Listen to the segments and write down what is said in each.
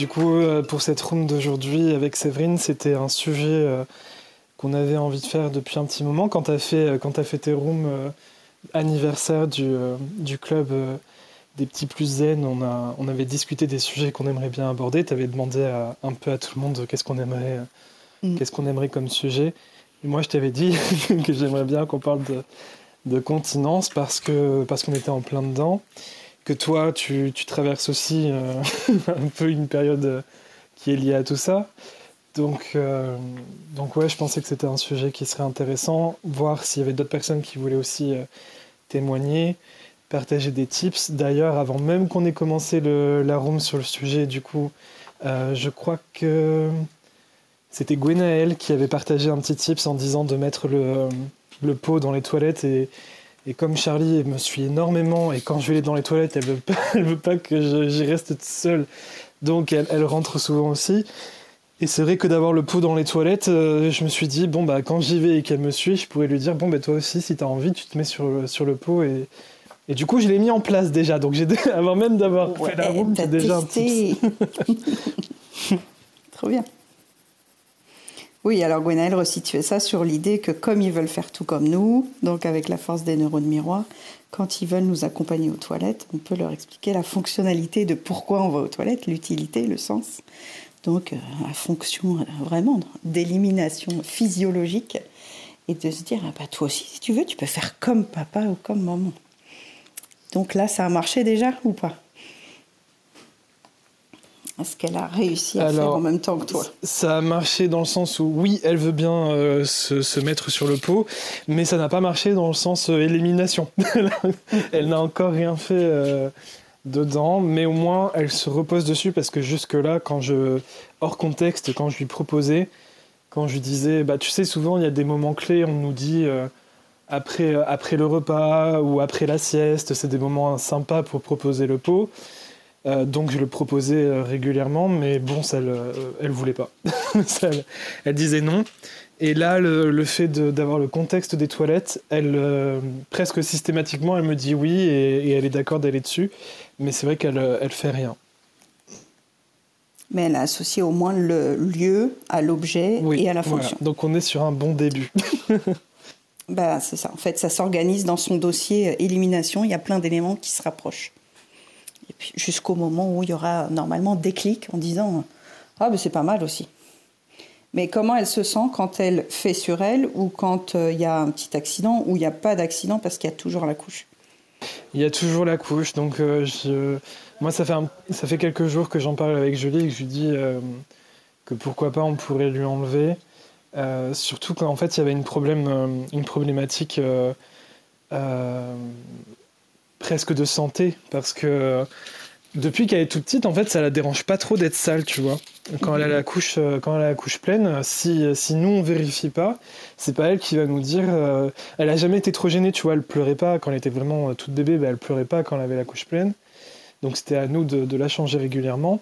Du coup, euh, pour cette room d'aujourd'hui avec Séverine, c'était un sujet euh, qu'on avait envie de faire depuis un petit moment. Quand tu as, fait, quand as fait tes rooms anniversaire du, du club des petits plus zen, on, a, on avait discuté des sujets qu'on aimerait bien aborder. Tu avais demandé un peu à tout le monde qu'est-ce qu'on aimerait, mm. qu'est-ce qu'on aimerait comme sujet. Et moi, je t'avais dit que j'aimerais bien qu'on parle de, de continence parce que parce qu'on était en plein dedans toi, tu, traverses aussi euh, un peu une période euh, qui est liée à tout ça. Donc, euh, donc ouais, je pensais que c'était un sujet qui serait intéressant, voir s'il y avait d'autres personnes qui voulaient aussi témoigner, partager des tips. D'ailleurs, avant même qu'on ait commencé la room sur le sujet, du coup, je crois que c'était Gwenaël qui avait partagé un petit tips en disant de mettre le pot dans les toilettes et, et comme Charlie me suit énormément, et quand je vais aller dans les toilettes, elle veut pas, veut pas que j'y reste seule, donc elle, rentre souvent aussi. Et c'est vrai que d'avoir le pot dans les toilettes, euh, je me suis dit, bon, bah, quand j'y vais et qu'elle me suit, je pourrais lui dire, bon, bah, toi aussi, si tu as envie, tu te mets sur, sur le pot. Et, et du coup, je l'ai mis en place déjà. Donc, avant même d'avoir fait la room, j'ai déjà un petit. Trop bien. Oui, alors Gwenaël resituait ça sur l'idée que comme ils veulent faire tout comme nous, donc avec la force des neurones miroirs, quand ils veulent nous accompagner aux toilettes, on peut leur expliquer la fonctionnalité de pourquoi on va aux toilettes, l'utilité, le sens. Donc euh, la fonction euh, vraiment d'élimination physiologique et de se dire, ah bah, toi aussi, si tu veux, tu peux faire comme papa ou comme maman. Donc là, ça a marché déjà ou pas? Est-ce qu'elle a réussi à faire en même temps que toi Ça a marché dans le sens où, oui, elle veut bien euh, se, mettre sur le pot, mais ça n'a pas marché dans le sens euh, élimination. elle n'a encore rien fait euh, dedans, mais au moins elle se repose dessus parce que jusque-là, quand je. hors contexte, quand je lui proposais, quand je lui disais, bah tu sais, souvent il y a des moments clés, on nous dit. après, après le repas ou après la sieste, c'est des moments sympas pour proposer le pot. Euh, donc je le proposais euh, régulièrement, mais bon, ça, euh, elle voulait pas. elle, disait non. Et là, le, fait d'avoir le contexte des toilettes, elle presque systématiquement, elle me dit oui et, elle est d'accord d'aller dessus. Mais c'est vrai qu'elle elle fait rien. Mais elle a associé au moins le lieu à l'objet et à la fonction. Donc on est sur un bon début. bah, c'est ça. En fait, ça s'organise dans son dossier élimination. Il y a plein d'éléments qui se rapprochent jusqu'au moment où il y aura normalement déclic en disant Ah, ben c'est pas mal aussi. Mais comment elle se sent quand elle fait sur elle ou quand euh, il y a un petit accident ou il n'y a pas d'accident parce qu'il y a toujours la couche? Il y a toujours la couche. Donc, euh, je... moi, ça fait, ça fait quelques jours que j'en parle avec Julie et que je lui dis euh, que pourquoi pas on pourrait lui enlever. surtout qu'en fait, il y avait une problématique presque de santé parce que depuis qu'elle est toute petite, en fait, ça la dérange pas trop d'être sale, tu vois. Quand elle a la couche, euh, quand elle a la couche pleine, si, si nous on vérifie pas, c'est pas elle qui va nous dire. Euh, elle a jamais été trop gênée, tu vois. Elle pleurait pas quand elle était vraiment euh, toute bébé, ben, elle pleurait pas quand elle avait la couche pleine. Donc c'était à nous de, la changer régulièrement.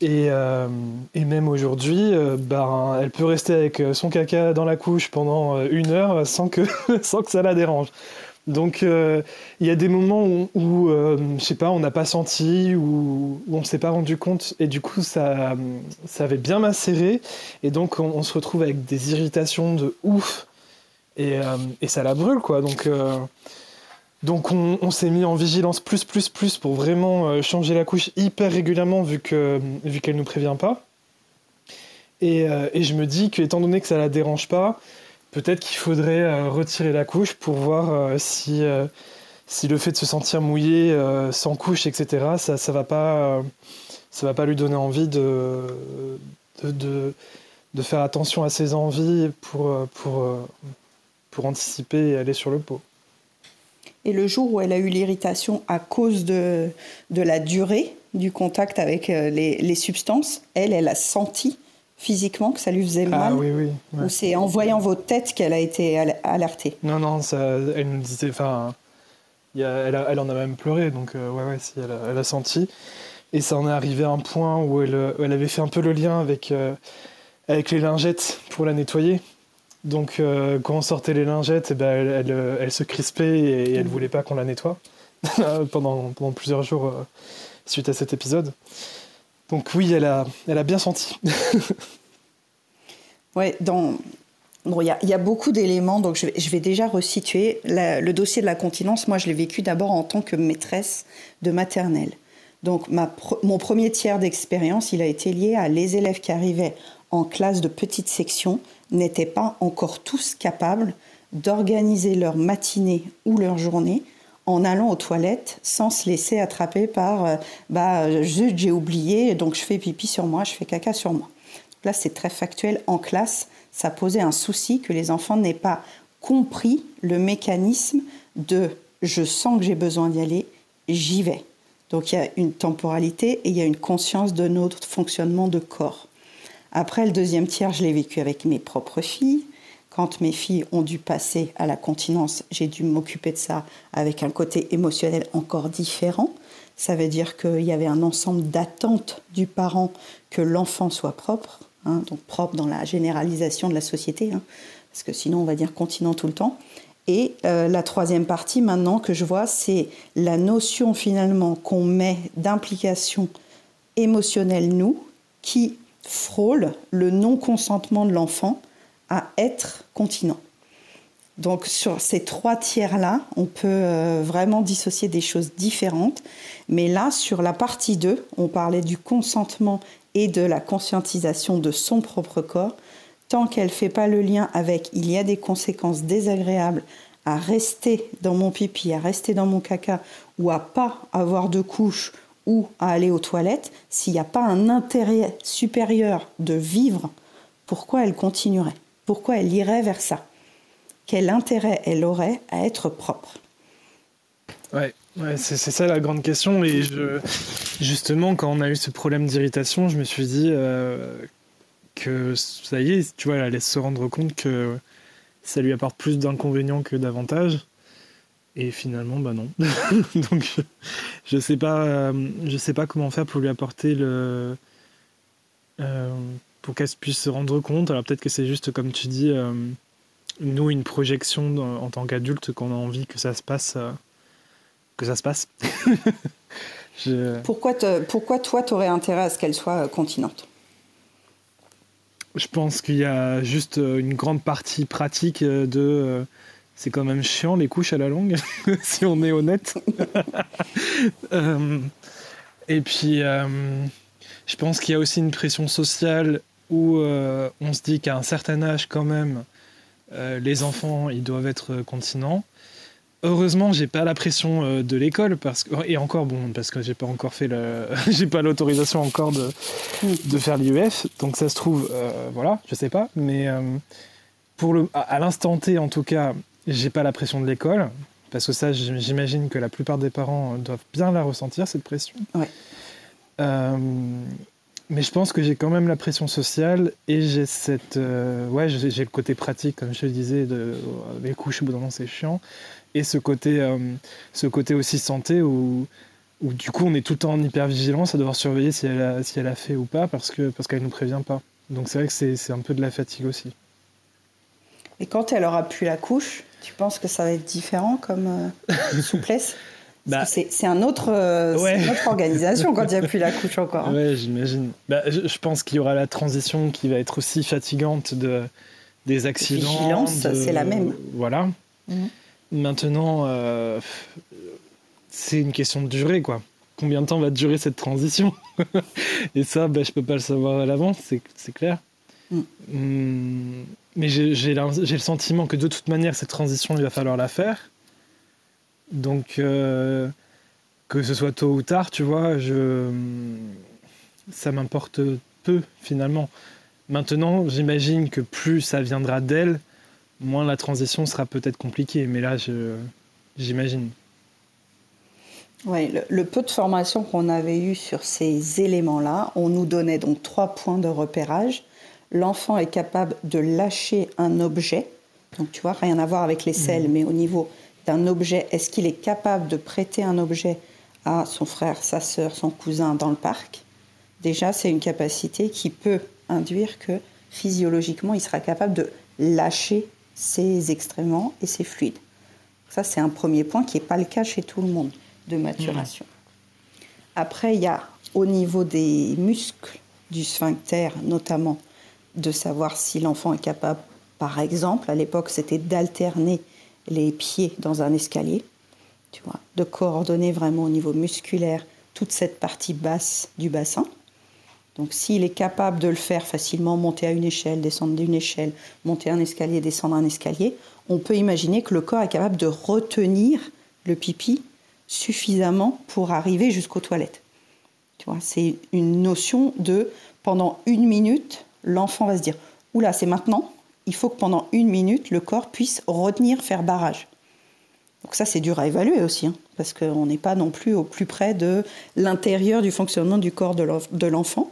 Et, et même aujourd'hui, ben, elle peut rester avec son caca dans la couche pendant une heure sans que, sans que ça la dérange. Donc euh, il y a des moments où, euh, je sais pas, on n'a pas senti, où, on s'est pas rendu compte, et du coup ça, ça avait bien macéré, et donc on, se retrouve avec des irritations de ouf, et, euh, et ça la brûle quoi. Donc donc on, on s'est mis en vigilance plus plus plus pour vraiment changer la couche hyper régulièrement vu que vu qu'elle nous prévient pas. Et, et je me dis que étant donné que ça la dérange pas, peut-être qu'il faudrait euh, retirer la couche pour voir euh, si, euh, si le fait de se sentir mouillé sans couche, etc., ça ne va, pas, ça va pas lui donner envie de, de, de, faire attention à ses envies pour, pour, pour anticiper et aller sur le pot. Et le jour où elle a eu l'irritation à cause de, de la durée du contact avec les, les substances, elle, elle a senti physiquement que ça lui faisait ah mal Ah oui, oui. Ou c'est en voyant vos têtes qu'elle a été alertée? Non, non, ça, elle nous disait. Enfin, elle, elle, en a même pleuré, donc euh, ouais, ouais, si, elle a, elle a, senti. Et ça en est arrivé à un point où elle, elle avait fait un peu le lien avec, euh, avec les lingettes pour la nettoyer. Donc euh, quand on sortait les lingettes, eh ben, elle, elle, se crispait et, elle voulait pas qu'on la nettoie pendant, pendant plusieurs jours suite à cet épisode. Donc oui, elle a, elle a bien senti. ouais, dans, il y, a beaucoup d'éléments, donc je vais, déjà resituer. le dossier de la continence, moi, je l'ai vécu d'abord en tant que maîtresse de maternelle. Donc, mon premier tiers d'expérience, il a été lié à les élèves qui arrivaient en classe de petite section n'étaient pas encore tous capables d'organiser leur matinée ou leur journée en allant aux toilettes sans se laisser attraper par euh, bah, j'ai oublié, donc je fais pipi sur moi, je fais caca sur moi. Là, c'est très factuel. En classe, ça posait un souci que les enfants n'aient pas compris le mécanisme de je sens que j'ai besoin d'y aller, j'y vais. Donc il y a une temporalité et il y a une conscience de notre fonctionnement de corps. Après, le deuxième tiers, je l'ai vécu avec mes propres filles. Quand mes filles ont dû passer à la continence, j'ai dû m'occuper de ça avec un côté émotionnel encore différent. Ça veut dire qu'il y avait un ensemble d'attentes du parent que l'enfant soit propre, Hein, donc propre dans la généralisation de la société, hein, parce que sinon on va dire continent tout le temps. Et euh, la troisième partie maintenant que je vois, c'est la notion finalement qu'on met d'implication émotionnelle, nous, qui frôle le non-consentement de l'enfant à être continent. Donc sur ces trois tiers-là, on peut euh, vraiment dissocier des choses différentes. Mais là, sur la partie 2, on parlait du consentement et de la conscientisation de son propre corps, tant qu'elle ne fait pas le lien avec il y a des conséquences désagréables à rester dans mon pipi, à rester dans mon caca, ou à pas avoir de couche, ou à aller aux toilettes, s'il n'y a pas un intérêt supérieur de vivre, pourquoi elle continuerait? Pourquoi elle irait vers ça Quel intérêt elle aurait à être propre Ouais, c'est ça la grande question. Et justement, quand on a eu ce problème d'irritation, je me suis dit euh, que ça y est, tu vois, elle allait se rendre compte que ça lui apporte plus d'inconvénients que d'avantages. Et finalement, bah non. Donc, je sais pas, euh, je sais pas comment faire pour lui apporter le, euh, pour qu'elle puisse se rendre compte. Alors peut-être que c'est juste comme tu dis, nous une projection en tant qu'adulte qu'on a envie que ça se passe que ça se passe. pourquoi, pourquoi toi, tu aurais intérêt à ce qu'elle soit continente? Je pense qu'il y a juste euh, une grande partie pratique euh, de... Euh, c'est quand même chiant les couches à la longue, si on est honnête. et puis, je pense qu'il y a aussi une pression sociale où on se dit qu'à un certain âge, quand même, les enfants, ils doivent être continents. Heureusement, j'ai pas la pression euh, de l'école parce que et encore bon parce que j'ai pas encore fait le j'ai pas l'autorisation encore de de faire l'IEF donc ça se trouve euh, voilà je sais pas mais euh, pour le à, l'instant T en tout cas j'ai pas la pression de l'école parce que ça j'imagine que la plupart des parents doivent bien la ressentir cette pression ouais. Mais je pense que j'ai quand même la pression sociale et j'ai cette ouais j'ai le côté pratique comme je te disais de les couches au bout d'un moment c'est chiant et ce côté, euh, ce côté aussi santé où, où, du coup on est tout le temps en hyper vigilance à devoir surveiller si elle a, si elle a fait ou pas parce que parce qu'elle nous prévient pas. Donc c'est vrai que c'est un peu de la fatigue aussi. Et quand elle aura plus la couche, tu penses que ça va être différent comme euh, souplesse? Bah, c'est un autre, euh, une autre organisation quand il n'y a plus la couche encore. Hein. Ouais, j'imagine. Bah, je, pense qu'il y aura la transition qui va être aussi fatigante de, des accidents. Vigilance, c'est la même. Voilà. Mhm. Maintenant, euh, c'est une question de durée, quoi. Combien de temps va durer cette transition? Et ça, ben, je peux pas le savoir à l'avance, c'est clair. Mm. Hum, mais j'ai le sentiment que de toute manière, cette transition, il va falloir la faire. Donc, euh, que ce soit tôt ou tard, tu vois, je, ça m'importe peu finalement. Maintenant, j'imagine que plus ça viendra d'elle, moins la transition sera peut-être compliquée. Mais là, j'imagine. Oui, le, peu de formation qu'on avait eu sur ces éléments-là, on nous donnait donc trois points de repérage. L'enfant est capable de lâcher un objet, donc tu vois, rien à voir avec les selles, mmh. mais au niveau d'un objet, est-ce qu'il est capable de prêter un objet à son frère, sa sœur, son cousin dans le parc? Déjà, c'est une capacité qui peut induire que physiologiquement, il sera capable de lâcher ses excréments et ses fluides. Ça, c'est un premier point qui n'est pas le cas chez tout le monde de maturation. Après, il y a au niveau des muscles du sphincter, notamment, de savoir si l'enfant est capable, par exemple, à l'époque, c'était d'alterner les pieds dans un escalier, tu vois, de coordonner vraiment au niveau musculaire toute cette partie basse du bassin. Donc s'il est capable de le faire facilement, monter à une échelle, descendre d'une échelle, monter un escalier, descendre un escalier, on peut imaginer que le corps est capable de retenir le pipi suffisamment pour arriver jusqu'aux toilettes. Tu vois, c'est une notion de pendant une minute, l'enfant va se dire Oula, c'est maintenant, il faut que pendant une minute, le corps puisse retenir, faire barrage. Donc ça, c'est dur à évaluer aussi, hein, parce qu'on n'est pas non plus au plus près de l'intérieur du fonctionnement du corps de l'enfant.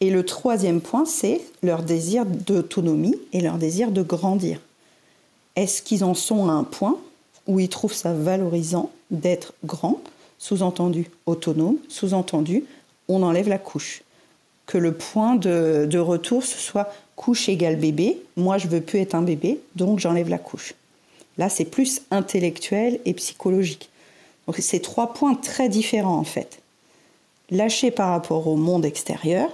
Et le troisième point, c'est leur désir d'autonomie et leur désir de grandir. Est-ce qu'ils en sont à un point où ils trouvent ça valorisant d'être grand, sous-entendu autonome, sous-entendu on enlève la couche Que le point de, de retour ce soit couche égale bébé, moi je veux plus être un bébé, donc j'enlève la couche. Là, c'est plus intellectuel et psychologique. Donc, c'est trois points très différents en fait. Lâcher par rapport au monde extérieur,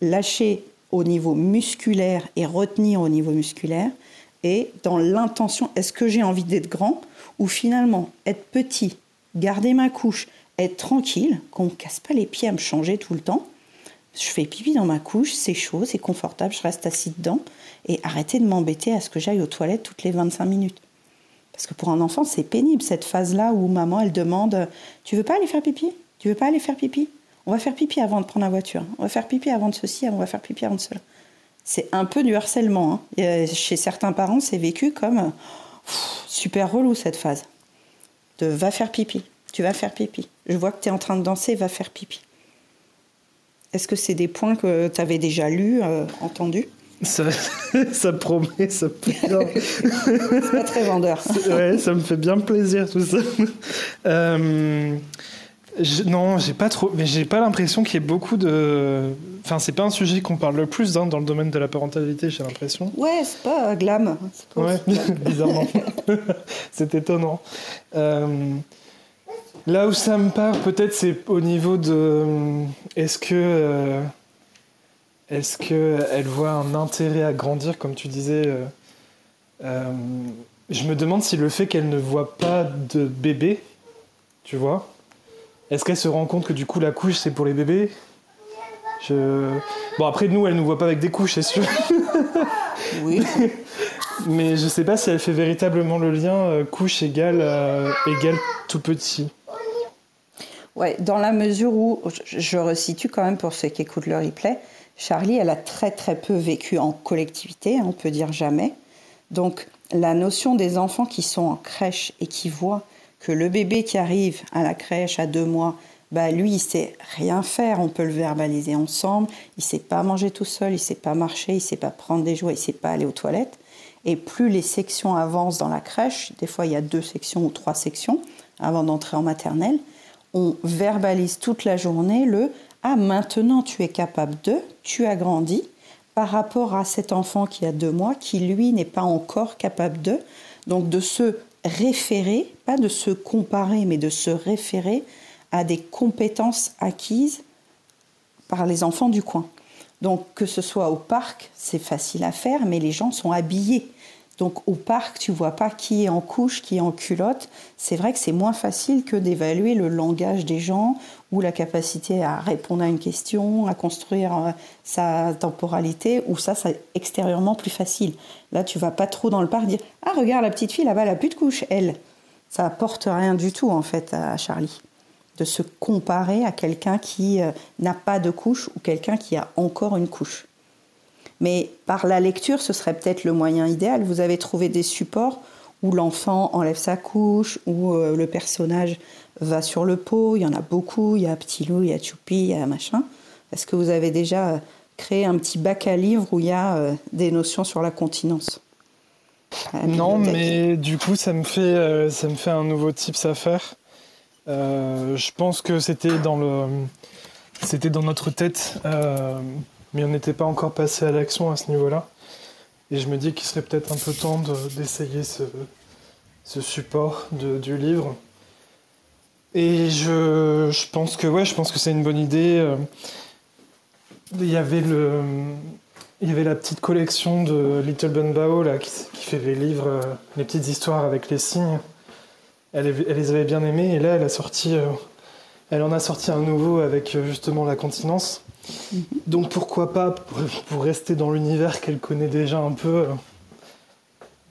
lâcher au niveau musculaire et retenir au niveau musculaire, et dans l'intention, est-ce que j'ai envie d'être grand ou finalement être petit, garder ma couche, être tranquille, qu'on ne casse pas les pieds à me changer tout le temps. Je fais pipi dans ma couche, c'est chaud, c'est confortable, je reste assis dedans et arrêter de m'embêter à ce que j'aille aux toilettes toutes les 25 minutes. Parce que pour un enfant, c'est pénible cette phase-là où maman, elle demande Tu veux pas aller faire pipi? Tu veux pas aller faire pipi? On va faire pipi avant de prendre la voiture. On va faire pipi avant de ceci, on va faire pipi avant de cela. C'est un peu du harcèlement. Hein. chez certains parents, c'est vécu comme super relou cette phase. De va faire pipi, tu vas faire pipi. Je vois que tu es en train de danser, va faire pipi. Est-ce que c'est des points que tu avais déjà lus, euh, entendus? Ça, ça promet, ça C'est pas très vendeur. Ouais, ça me fait bien plaisir tout ça. Euh, non, j'ai pas trop, mais j'ai pas l'impression qu'il y ait beaucoup de. Enfin, c'est pas un sujet qu'on parle le plus hein, dans le domaine de la parentalité, j'ai l'impression. Ouais, c'est pas glam. Pas ouais, bizarrement. c'est étonnant. Euh, là où ça me part, peut-être, c'est au niveau de. Est-ce que. Euh, est-ce qu'elle voit un intérêt à grandir, comme tu disais euh, euh, Je me demande si le fait qu'elle ne voit pas de bébé, tu vois, est-ce qu'elle se rend compte que du coup la couche c'est pour les bébés? Bon après nous elle ne nous voit pas avec des couches c'est sûr. oui. Mais je sais pas si elle fait véritablement le lien euh, couche égale, égale tout petit. Ouais, dans la mesure où je resitue quand même pour ceux qui écoutent le replay, Charlie, elle a très très peu vécu en collectivité, hein, on peut dire jamais. Donc la notion des enfants qui sont en crèche et qui voient que le bébé qui arrive à la crèche à deux mois, bah lui, il sait rien faire, on peut le verbaliser ensemble, il sait pas manger tout seul, il sait pas marcher, il sait pas prendre des jouets, il sait pas aller aux toilettes. Et plus les sections avancent dans la crèche, des fois il y a deux sections ou trois sections avant d'entrer en maternelle, on verbalise toute la journée le ah, maintenant tu es capable de, tu as grandi, par rapport à cet enfant qui a deux mois, qui lui n'est pas encore capable de. Donc de se référer, pas de se comparer, mais de se référer à des compétences acquises par les enfants du coin. Donc que ce soit au parc, c'est facile à faire, mais les gens sont habillés. Donc au parc, tu vois pas qui est en couche, qui est en culotte. C'est vrai que c'est moins facile que d'évaluer le langage des gens ou la capacité à répondre à une question, à construire euh, sa temporalité, ou ça, c'est extérieurement plus facile. Là, tu vas pas trop dans le parc dire Ah, regarde, la petite fille là-bas, elle a plus de couche, elle. Ça apporte rien du tout, en fait, à Charlie. De se comparer à quelqu'un qui euh, n'a pas de couche ou quelqu'un qui a encore une couche. Mais par la lecture, ce serait peut-être le moyen idéal. Vous avez trouvé des supports où l'enfant enlève sa couche, où euh, le personnage va sur le pot. Il y en a beaucoup. Il y a Petit Loup, il y a Choupi, il y a machin. Est-ce que vous avez déjà créé un petit bac à livres où il y a euh, des notions sur la continence? Non, mais du coup, ça me fait, euh, ça me fait un nouveau tips à faire. je pense que c'était dans le, c'était dans notre tête mais on n'était pas encore passé à l'action à ce niveau-là. Et je me dis qu'il serait peut-être un peu temps d'essayer ce, support du livre. Et je, pense que ouais, je pense que c'est une bonne idée. Il y avait le, il y avait la petite collection de Little Ben Bao là, qui, fait les livres, les petites histoires avec les signes. Elle, elle, les avait bien aimés et là, elle a sorti, elle en a sorti un nouveau avec justement la continence. Donc pourquoi pas, pour, rester dans l'univers qu'elle connaît déjà un peu,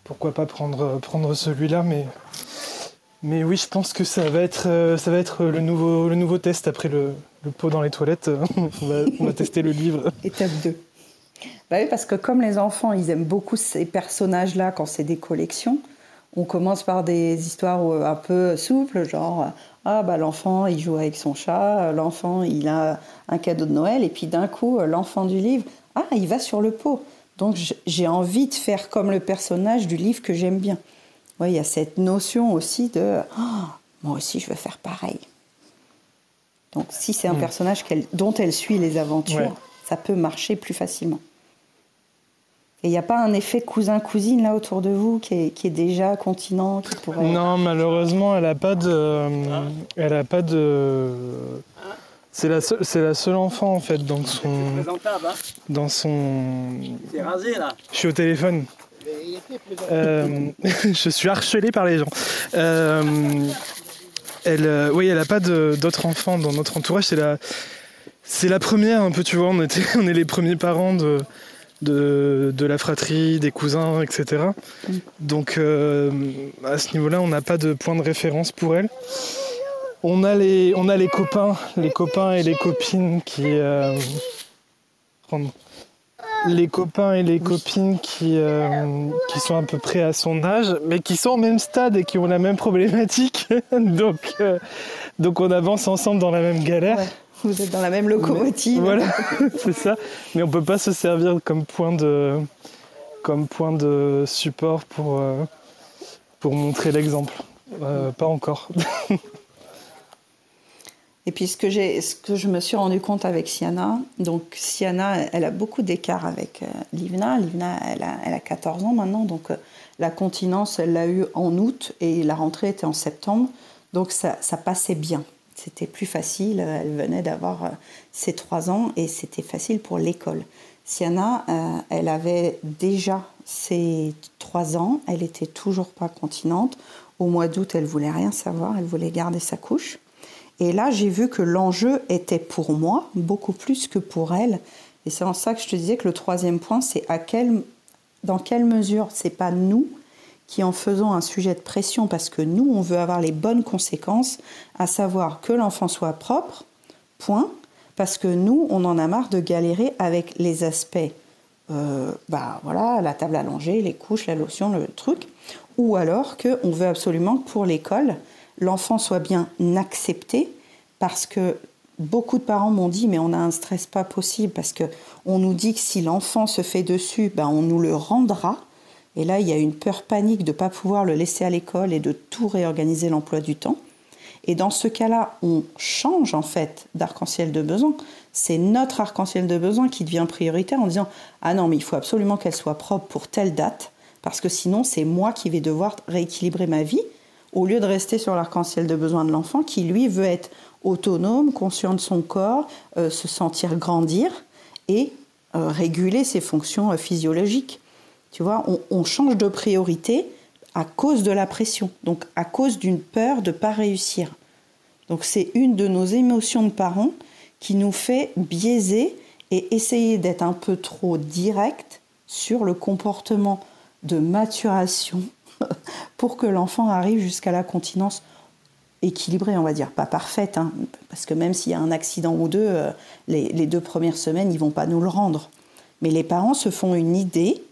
pourquoi pas prendre, prendre celui-là, mais mais oui, je pense que ça va être, euh, le, nouveau, test après le, pot dans les toilettes. on, va, tester le livre. Étape 2. Bah parce que comme les enfants, ils aiment beaucoup ces personnages-là quand c'est des collections, on commence par des histoires euh, un peu souples, genre ah bah l'enfant il joue avec son chat, l'enfant il a un cadeau de Noël, et puis d'un coup l'enfant du livre ah il va sur le pot. Donc j'ai envie de faire comme le personnage du livre que j'aime bien il y a cette notion aussi de oh, moi aussi je veux faire pareil. Donc si c'est un hmm. personnage dont elle suit les aventures, ça peut marcher plus facilement. Et il n'y a pas un effet cousin-cousine là autour de vous qui est, déjà continent qui pourrait... Non, malheureusement, elle n'a pas de... Elle a pas de... C'est la, seule, c'est la seule enfant en fait dans son... Hein. Dans son... C'est rasé là Je suis au téléphone. Euh, je suis harcelé par les gens. Euh, elle, euh, oui, elle n'a pas d'autres enfants dans notre entourage. C'est la, c'est la première un peu, tu vois. On, était, on est les premiers parents de, de, la fratrie, des cousins, etc. Donc à ce niveau-là, on n'a pas de point de référence pour elle. On a les, on a les copains, les copains et les copines qui les copains et les copines qui, euh, qui sont à peu près à son âge, mais qui sont au même stade et qui ont la même problématique. donc, euh, donc on avance ensemble dans la même galère. Vous êtes dans la même locomotive. voilà, c'est ça. Mais on peut pas se servir comme point de, comme point de support pour, euh, pour montrer l'exemple. pas encore. Et puis ce que, j'ai, ce que je me suis rendu compte avec Siana, donc Siana, elle a beaucoup d'écart avec euh, Livna. Livna, elle a, elle a 14 ans maintenant, donc euh, la continence, elle l'a eu en août et la rentrée était en septembre. Donc ça, ça passait bien. C'était plus facile. Elle venait d'avoir euh, ses 3 ans et c'était facile pour l'école. Siana, elle avait déjà ses 3 ans. Elle était toujours pas continente. Au mois d'août, elle voulait rien savoir. Elle voulait garder sa couche. Et là, j'ai vu que l'enjeu était pour moi beaucoup plus que pour elle. Et c'est en ça que je te disais que le troisième point, c'est à quel, dans quelle mesure c'est pas nous qui en faisons un sujet de pression parce que nous, on veut avoir les bonnes conséquences, à savoir que l'enfant soit propre, point, parce que nous, on en a marre de galérer avec les aspects, euh, bah voilà, la table langer, les couches, la lotion, le truc, ou alors qu'on veut absolument que pour l'école, l'enfant soit bien accepté parce que beaucoup de parents m'ont dit mais on a un stress pas possible parce que on nous dit que si l'enfant se fait dessus, ben on nous le rendra. Et là, il y a une peur panique de ne pas pouvoir le laisser à l'école et de tout réorganiser l'emploi du temps. Et dans ce cas-là, on change en fait d'arc-en-ciel de besoin. C'est notre arc-en-ciel de besoin qui devient prioritaire en disant Ah non, mais il faut absolument qu'elle soit propre pour telle date, parce que sinon, c'est moi qui vais devoir rééquilibrer ma vie au lieu de rester sur l'arc-en-ciel de besoin de l'enfant qui, lui, veut être autonome, conscient de son corps, euh, se sentir grandir et euh, réguler ses fonctions euh, physiologiques. Tu vois, on, change de priorité à cause de la pression, donc à cause d'une peur de ne pas réussir. Donc c'est une de nos émotions de parents qui nous fait biaiser et essayer d'être un peu trop direct sur le comportement de maturation pour que l'enfant arrive jusqu'à la continence équilibrée, on va dire, pas parfaite, hein, parce que même s'il y a un accident ou deux, euh, les, deux premières semaines, ils vont pas nous le rendre. Mais les parents se font une idée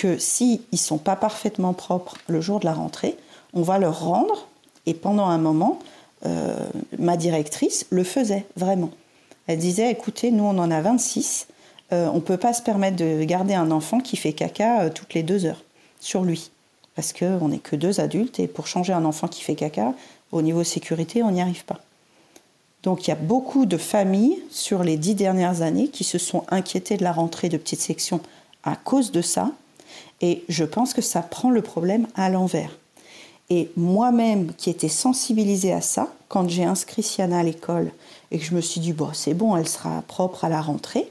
que s'ils ne sont pas parfaitement propres le jour de la rentrée, on va leur rendre, et pendant un moment, euh, ma directrice le faisait vraiment. Elle disait, écoutez, nous on en a 26, euh, on ne peut pas se permettre de garder un enfant qui fait caca toutes les deux heures sur lui parce qu'on n'est que deux adultes et pour changer un enfant qui fait caca, au niveau sécurité, on n'y arrive pas. Donc il y a beaucoup de familles sur les dix dernières années qui se sont inquiétées de la rentrée de petites sections à cause de ça. Et je pense que ça prend le problème à l'envers. Et moi-même, qui étais sensibilisée à ça, quand j'ai inscrit Siana à l'école et que je me suis dit, bon, c'est bon, elle sera propre à la rentrée,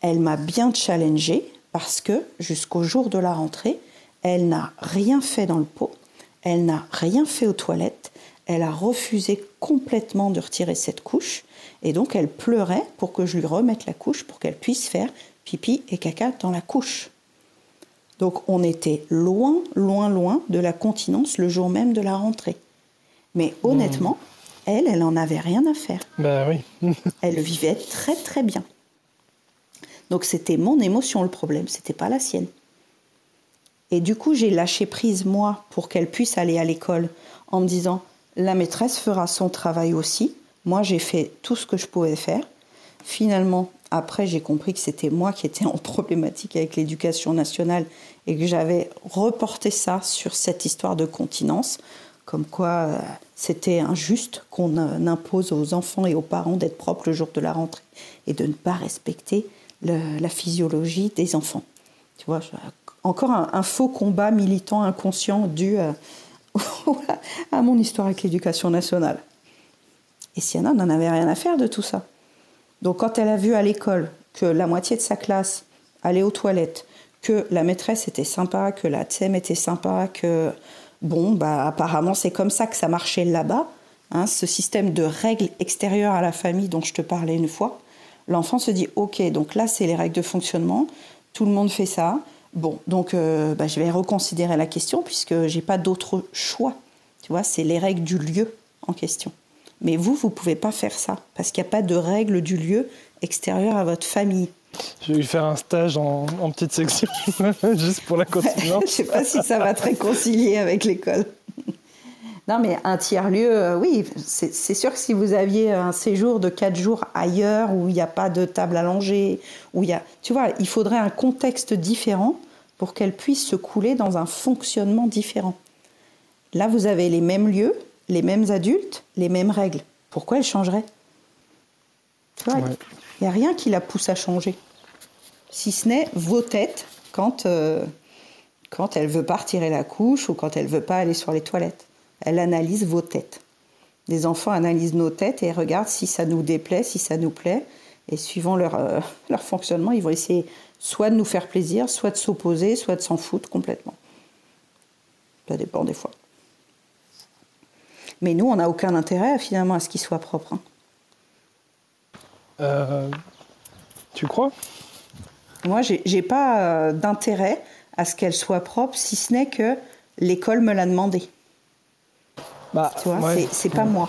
elle m'a bien challengée parce que jusqu'au jour de la rentrée, elle n'a rien fait dans le pot, elle n'a rien fait aux toilettes, elle a refusé complètement de retirer cette couche et donc elle pleurait pour que je lui remette la couche pour qu'elle puisse faire pipi et caca dans la couche. Donc on était loin, loin, loin de la continence le jour même de la rentrée. Mais honnêtement, elle, elle n'en avait rien à faire. Bah oui. elle vivait très très bien. Donc c'était mon émotion le problème, c'était pas la sienne. Et du coup, j'ai lâché prise moi pour qu'elle puisse aller à l'école en me disant la maîtresse fera son travail aussi. Moi, j'ai fait tout ce que je pouvais faire. Finalement, après, j'ai compris que c'était moi qui étais en problématique avec l'éducation nationale et que j'avais reporté ça sur cette histoire de continence, comme quoi euh, c'était injuste qu'on euh, impose aux enfants et aux parents d'être propres le jour de la rentrée et de ne pas respecter la physiologie des enfants. Tu vois, encore un, faux combat militant inconscient dû à, à mon histoire avec l'éducation nationale. Et Sienna n'en avait rien à faire de tout ça. Donc quand elle a vu à l'école que la moitié de sa classe allait aux toilettes, que la maîtresse était sympa, que la TSEM était sympa, que bon, bah apparemment c'est comme ça que ça marchait là-bas, hein, ce système de règles extérieures à la famille dont je te parlais une fois, l'enfant se dit ok, donc là c'est les règles de fonctionnement, tout le monde fait ça, bon, donc euh, bah, je vais reconsidérer la question puisque j'ai pas d'autre choix, tu vois, c'est les règles du lieu en question. Mais vous, vous ne pouvez pas faire ça, parce qu'il n'y a pas de règle du lieu extérieur à votre famille. Je vais faire un stage en, petite section, juste pour la continuer. Je ne sais pas si ça va te réconcilier avec l'école. Non, mais un tiers-lieu, euh, oui, c'est sûr que si vous aviez un séjour de quatre jours ailleurs, où il n'y a pas de table à langer, où il y a. Tu vois, il faudrait un contexte différent pour qu'elle puisse se couler dans un fonctionnement différent. Là, vous avez les mêmes lieux, les mêmes adultes, les mêmes règles. Pourquoi elle changerait Il n'y a rien qui la pousse à changer. Si ce n'est vos têtes quand, euh, quand elle veut pas retirer la couche ou quand elle veut pas aller sur les toilettes. Elle analyse vos têtes. Les enfants analysent nos têtes et regardent si ça nous déplaît, si ça nous plaît. Et suivant leur, euh, leur fonctionnement, ils vont essayer soit de nous faire plaisir, soit de s'opposer, soit de s'en foutre complètement. Ça dépend des fois. Mais nous, on n'a aucun intérêt finalement à ce qu'il soit propre. Hein. Euh, tu crois? Moi, j'ai pas euh, d'intérêt à ce qu'elle soit propre, si ce n'est que l'école me l'a demandé. Bah, tu vois, c'est pas moi.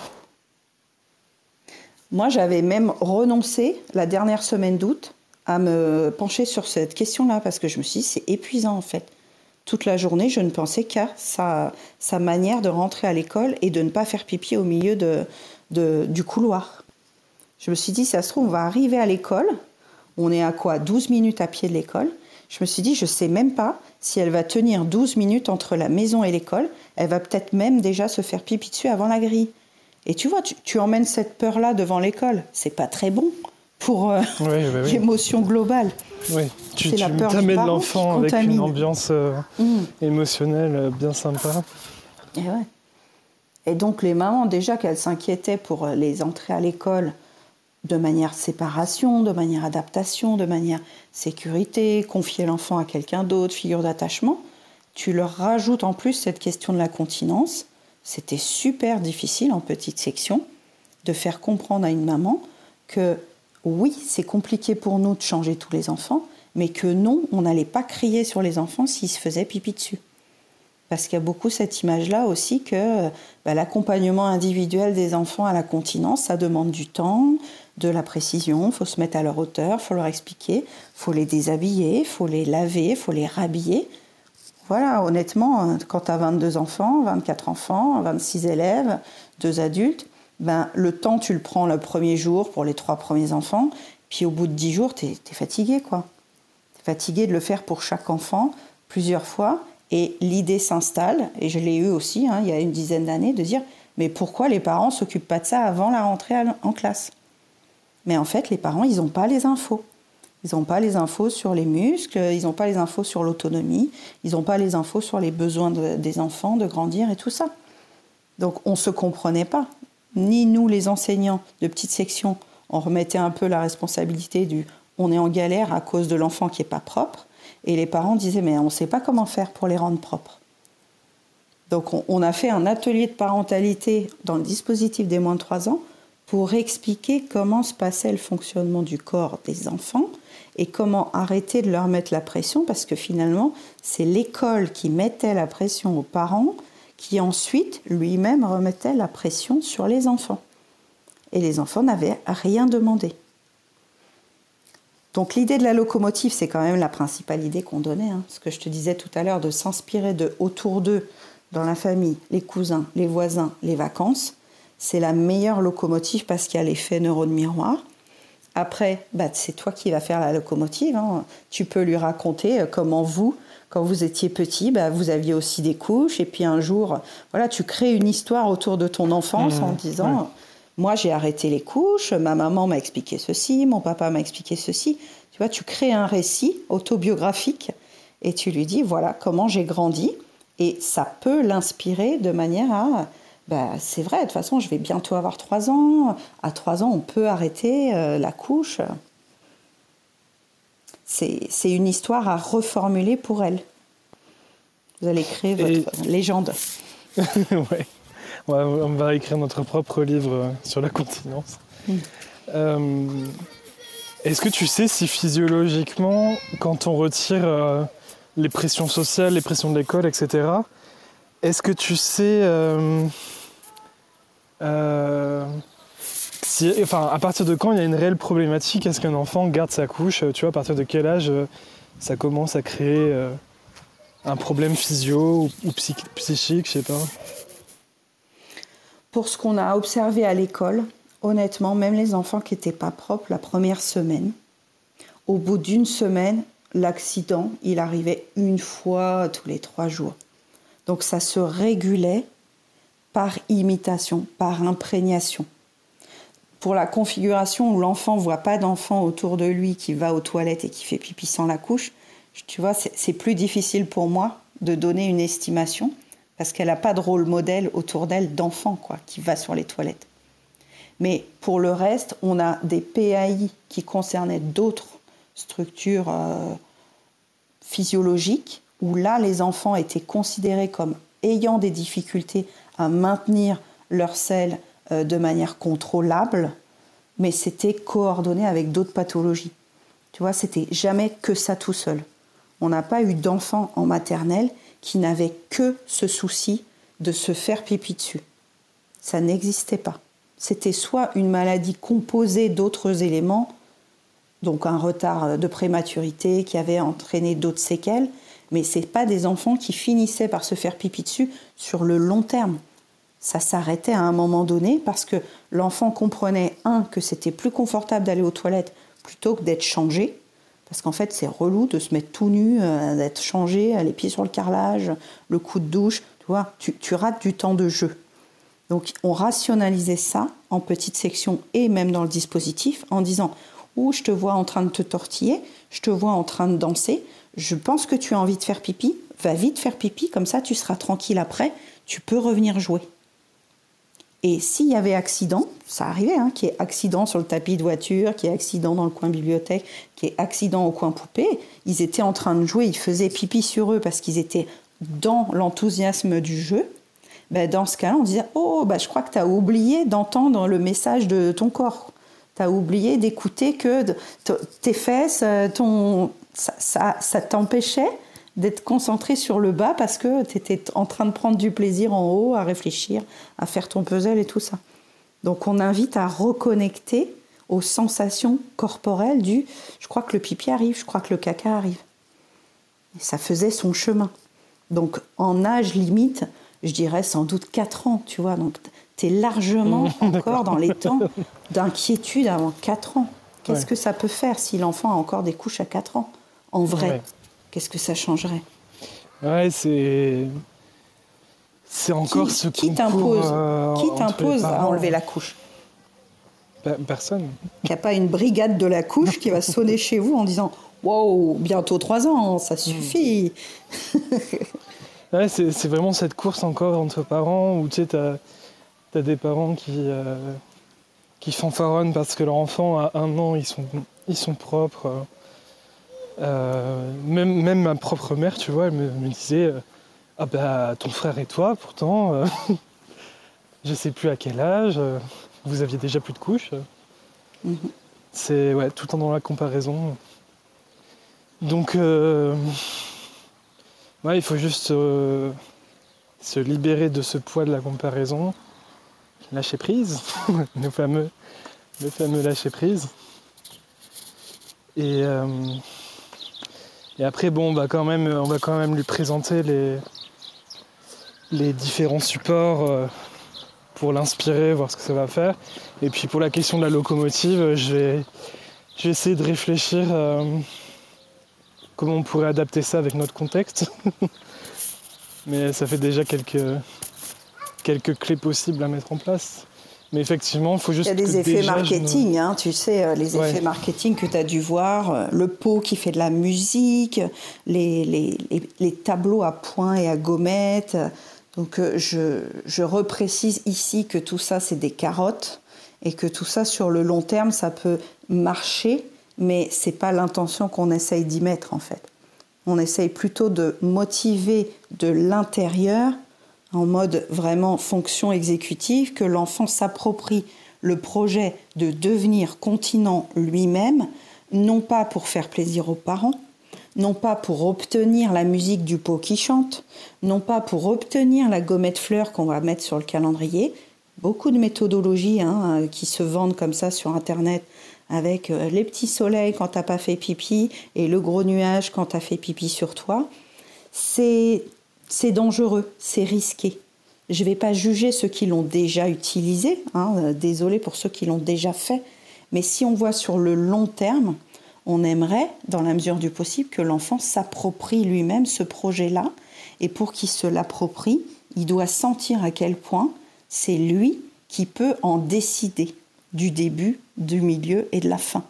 Moi, j'avais même renoncé la dernière semaine d'août à me pencher sur cette question-là parce que je me suis dit c'est épuisant en fait toute la journée, je ne pensais qu'à sa, manière de rentrer à l'école et de ne pas faire pipi au milieu du couloir. Je me suis dit, ça se trouve, on va arriver à l'école. On est à quoi 12 minutes à pied de l'école. Je me suis dit, je ne sais même pas si elle va tenir 12 minutes entre la maison et l'école. Elle va peut-être même déjà se faire pipi dessus avant la grille. Et tu vois, tu, emmènes cette peur-là devant l'école. C'est pas très bon pour euh, l'émotion globale. Oui, tu, tu t'amènes l'enfant avec une ambiance euh, mm. émotionnelle euh, bien sympa. Et, ouais. et donc les mamans, déjà qu'elles s'inquiétaient pour euh, les entrées à l'école de manière séparation, de manière adaptation, de manière sécurité, confier l'enfant à quelqu'un d'autre, figure d'attachement, tu leur rajoutes en plus cette question de la continence. C'était super difficile en petite section de faire comprendre à une maman que oui, c'est compliqué pour nous de changer tous les enfants, mais que non, on n'allait pas crier sur les enfants s'ils se faisaient pipi dessus. Parce qu'il y a beaucoup cette image-là aussi que bah, l'accompagnement individuel des enfants à la continence, ça demande du temps, de la précision, il faut se mettre à leur hauteur, il faut leur expliquer, il faut les déshabiller, il faut les laver, il faut les rhabiller. Voilà, honnêtement, quand tu as 22 enfants, 24 enfants, 26 élèves, deux adultes, ben, le temps, tu le prends le premier jour pour les trois premiers enfants, puis au bout de dix jours, tu es, fatigué, quoi. Tu es fatigué de le faire pour chaque enfant plusieurs fois, et l'idée s'installe, et je l'ai eu aussi hein, il y a une dizaine d'années, de dire mais pourquoi les parents s'occupent pas de ça avant la rentrée en classe? Mais en fait, les parents, ils n'ont pas les infos. Ils n'ont pas les infos sur les muscles, ils n'ont pas les infos sur l'autonomie, ils n'ont pas les infos sur les besoins des enfants de grandir et tout ça. Donc on ne se comprenait pas. Ni nous, les enseignants de petite section, on remettait un peu la responsabilité du on est en galère à cause de l'enfant qui n'est pas propre. Et les parents disaient mais on ne sait pas comment faire pour les rendre propres. Donc on, a fait un atelier de parentalité dans le dispositif des moins de 3 ans pour expliquer comment se passait le fonctionnement du corps des enfants et comment arrêter de leur mettre la pression parce que finalement c'est l'école qui mettait la pression aux parents qui ensuite lui-même remettait la pression sur les enfants. Et les enfants n'avaient rien demandé. Donc l'idée de la locomotive, c'est quand même la principale idée qu'on donnait. Hein. Ce que je te disais tout à l'heure, de s'inspirer de autour d'eux dans la famille, les cousins, les voisins, les vacances, c'est la meilleure locomotive parce qu'il y a l'effet neurone miroir. Après, bah, c'est toi qui vas faire la locomotive. Hein. Tu peux lui raconter euh, comment vous, quand vous étiez petit, bah, vous aviez aussi des couches. Et puis un jour, voilà, tu crées une histoire autour de ton enfance mmh, en disant, moi j'ai arrêté les couches, ma maman m'a expliqué ceci, mon papa m'a expliqué ceci. Tu vois, tu crées un récit autobiographique et tu lui dis, voilà comment j'ai grandi. Et ça peut l'inspirer de manière à, bah, c'est vrai, de toute façon, je vais bientôt avoir 3 ans. À 3 ans, on peut arrêter euh, la couche. C'est une histoire à reformuler pour elle. Vous allez créer votre légende. ouais. On va écrire notre propre livre sur la continence. Mm. Euh, est-ce que tu sais si physiologiquement, quand on retire euh, les pressions sociales, les pressions de l'école, etc. Est-ce que tu sais euh, enfin, à partir de quand il y a une réelle problématique? Est-ce qu'un enfant garde sa couche Tu vois, à partir de quel âge euh, ça commence à créer un problème physio ou, psychique, je sais pas? Pour ce qu'on a observé à l'école, honnêtement, même les enfants qui n'étaient pas propres la première semaine, au bout d'une semaine, l'accident, il arrivait une fois tous les trois jours. Donc ça se régulait par imitation, par imprégnation. Pour la configuration où l'enfant voit pas d'enfant autour de lui qui va aux toilettes et qui fait pipi sans la couche, tu vois, c'est plus difficile pour moi de donner une estimation parce qu'elle n'a pas de rôle modèle autour d'elle d'enfant quoi, qui va sur les toilettes. Mais pour le reste, on a des PAI qui concernaient d'autres structure euh, physiologique, où là, les enfants étaient considérés comme ayant des difficultés à maintenir leur sel euh, de manière contrôlable, mais c'était coordonné avec d'autres pathologies. Tu vois, c'était jamais que ça tout seul. On n'a pas eu d'enfant en maternelle qui n'avait que ce souci de se faire pipi dessus. Ça n'existait pas. C'était soit une maladie composée d'autres éléments, donc un retard de prématurité qui avait entraîné d'autres séquelles, mais ce pas des enfants qui finissaient par se faire pipi dessus sur le long terme. Ça s'arrêtait à un moment donné parce que l'enfant comprenait, un, que c'était plus confortable d'aller aux toilettes plutôt que d'être changé, parce qu'en fait c'est relou de se mettre tout nu, euh, d'être changé, les pieds sur le carrelage, le coup de douche, tu vois, tu, rates du temps de jeu. Donc on rationalisait ça en petite section et même dans le dispositif en disant ou je te vois en train de te tortiller, je te vois en train de danser, je pense que tu as envie de faire pipi, va vite faire pipi, comme ça tu seras tranquille après, tu peux revenir jouer. Et s'il y avait accident, ça arrivait, hein, qu'il y ait accident sur le tapis de voiture, qu'il y ait accident dans le coin bibliothèque, qu'il y ait accident au coin poupée, ils étaient en train de jouer, ils faisaient pipi sur eux parce qu'ils étaient dans l'enthousiasme du jeu. Ben, dans ce cas-là, on disait Oh, ben, je crois que tu as oublié d'entendre le message de ton corps. Tu as oublié d'écouter que tes fesses, euh, ton, ça, ça, t'empêchait d'être concentré sur le bas parce que tu étais en train de prendre du plaisir en haut, à réfléchir, à faire ton puzzle et tout ça. Donc on invite à reconnecter aux sensations corporelles du je crois que le pipi arrive, je crois que le caca arrive. Et ça faisait son chemin. Donc en âge limite, je dirais sans doute 4 ans, tu vois. Donc tu es largement encore dans les temps d'inquiétude avant 4 ans. Qu'est-ce que ça peut faire si l'enfant a encore des couches à 4 ans En vrai, qu'est-ce que ça changerait? Ouais, c'est. C'est encore ce qui t'impose, euh, qui t'impose à enlever la couche? Personne. Il n'y a pas une brigade de la couche qui va sonner chez vous en disant Wow, bientôt trois ans, ça suffit. ouais, c'est vraiment cette course encore entre parents où tu sais, tu as, des parents qui, euh, qui fanfaronnent parce que leur enfant a un an, ils sont, ils sont propres. Euh, même, même ma propre mère, tu vois, elle me, disait euh, Ah bah, ton frère et toi, pourtant, je sais plus à quel âge, vous aviez déjà plus de couches. Mhm. C'est ouais, tout le temps dans la comparaison. Donc, euh, il faut juste euh, se libérer de ce poids de la comparaison, lâcher prise, le fameux, le fameux lâcher prise. Et, euh, et après, bon, on va quand même, on va quand même lui présenter les, les différents supports pour l'inspirer, voir ce que ça va faire. Et puis pour la question de la locomotive, je vais, je vais essayer de réfléchir comment on pourrait adapter ça avec notre contexte. Mais ça fait déjà quelques, quelques clés possibles à mettre en place. Mais effectivement, il faut juste. Il y a des effets marketing, hein, tu sais, euh, les effets marketing que tu as dû voir, euh, le pot qui fait de la musique, les, les, les, tableaux à points et à gommettes. Donc euh, je, je reprécise ici que tout ça, c'est des carottes et que tout ça, sur le long terme, ça peut marcher mais ce n'est pas l'intention qu'on essaye d'y mettre en fait. On essaye plutôt de motiver de l'intérieur en mode vraiment fonction exécutive, que l'enfant s'approprie le projet de devenir continent lui-même, non pas pour faire plaisir aux parents, non pas pour obtenir la musique du pot qui chante, non pas pour obtenir la gommette fleur qu'on va mettre sur le calendrier. Beaucoup de méthodologies hein, qui se vendent comme ça sur Internet avec euh, les petits soleils quand t'as pas fait pipi et le gros nuage quand t'as fait pipi sur toi, c'est dangereux, c'est risqué. Je ne vais pas juger ceux qui l'ont déjà utilisé, hein, euh, désolé pour ceux qui l'ont déjà fait, mais si on voit sur le long terme, on aimerait, dans la mesure du possible, que l'enfant s'approprie lui-même ce projet-là, et pour qu'il se l'approprie, il doit sentir à quel point c'est lui qui peut en décider du début, du milieu et de la fin.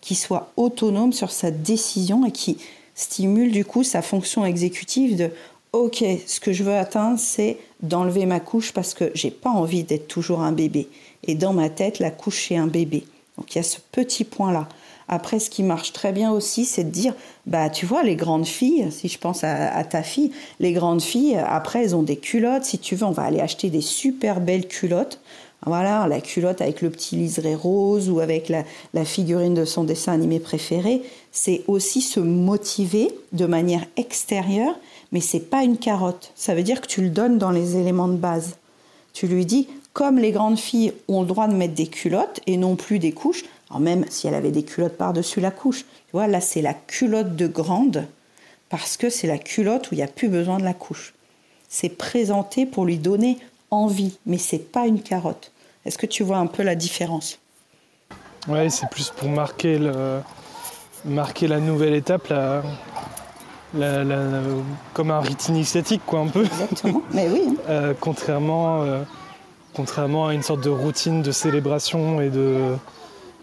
Qui soit autonome sur sa décision et qui stimule du coup sa fonction exécutive de OK, ce que je veux atteindre, c'est d'enlever ma couche parce que j'ai pas envie d'être toujours un bébé. Et dans ma tête, la couche, c'est un bébé. Donc il y a ce petit point-là. Après, ce qui marche très bien aussi, c'est de dire, bah, tu vois, les grandes filles, si je pense à, ta fille, les grandes filles, après, elles ont des culottes. Si tu veux, on va aller acheter des super belles culottes. Voilà, la culotte avec le petit liseré rose ou avec la, figurine de son dessin animé préféré, c'est aussi se motiver de manière extérieure, mais c'est pas une carotte. Ça veut dire que tu le donnes dans les éléments de base. Tu lui dis, comme les grandes filles ont le droit de mettre des culottes et non plus des couches, alors même si elle avait des culottes par-dessus la couche, tu vois, là c'est la culotte de grande parce que c'est la culotte où il n'y a plus besoin de la couche. C'est présenté pour lui donner envie, mais c'est pas une carotte. Est-ce que tu vois un peu la différence? Oui, c'est plus pour marquer, le, marquer la nouvelle étape, comme un rite initiatique, quoi, un peu. Exactement, mais oui. Hein. Euh, contrairement, euh, contrairement à une sorte de routine de célébration et de,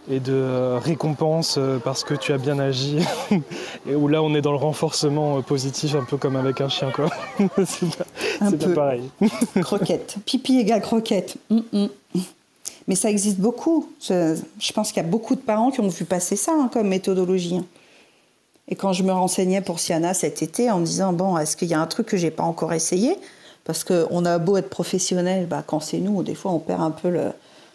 et de euh, récompense parce que tu as bien agi. et où là, on est dans le renforcement positif, un peu comme avec un chien, quoi. c'est pas, pareil. croquette. Pipi égale croquette. Mm, mm. Mais ça existe beaucoup. Je, pense qu'il y a beaucoup de parents qui ont vu passer ça hein, comme méthodologie. Et quand je me renseignais pour Siana cet été en disant bon, est-ce qu'il y a un truc que j'ai pas encore essayé? Parce qu'on a beau être professionnel, bah, quand c'est nous, des fois on perd un peu le,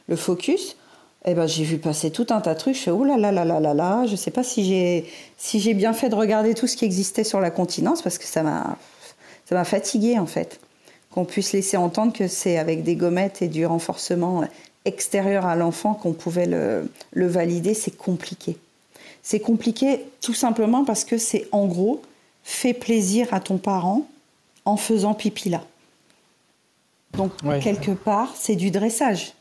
le focus. Eh ben, j'ai vu passer tout un tas de trucs. Je fais, oh là là là là là là, je ne sais pas si j'ai si j'ai bien fait de regarder tout ce qui existait sur la continence parce que ça m'a ça m'a fatigué en fait. Qu'on puisse laisser entendre que c'est avec des gommettes et du renforcement extérieur à l'enfant qu'on pouvait le, le valider, c'est compliqué. C'est compliqué tout simplement parce que c'est en gros fais plaisir à ton parent en faisant pipi là. Donc quelque part, c'est du dressage.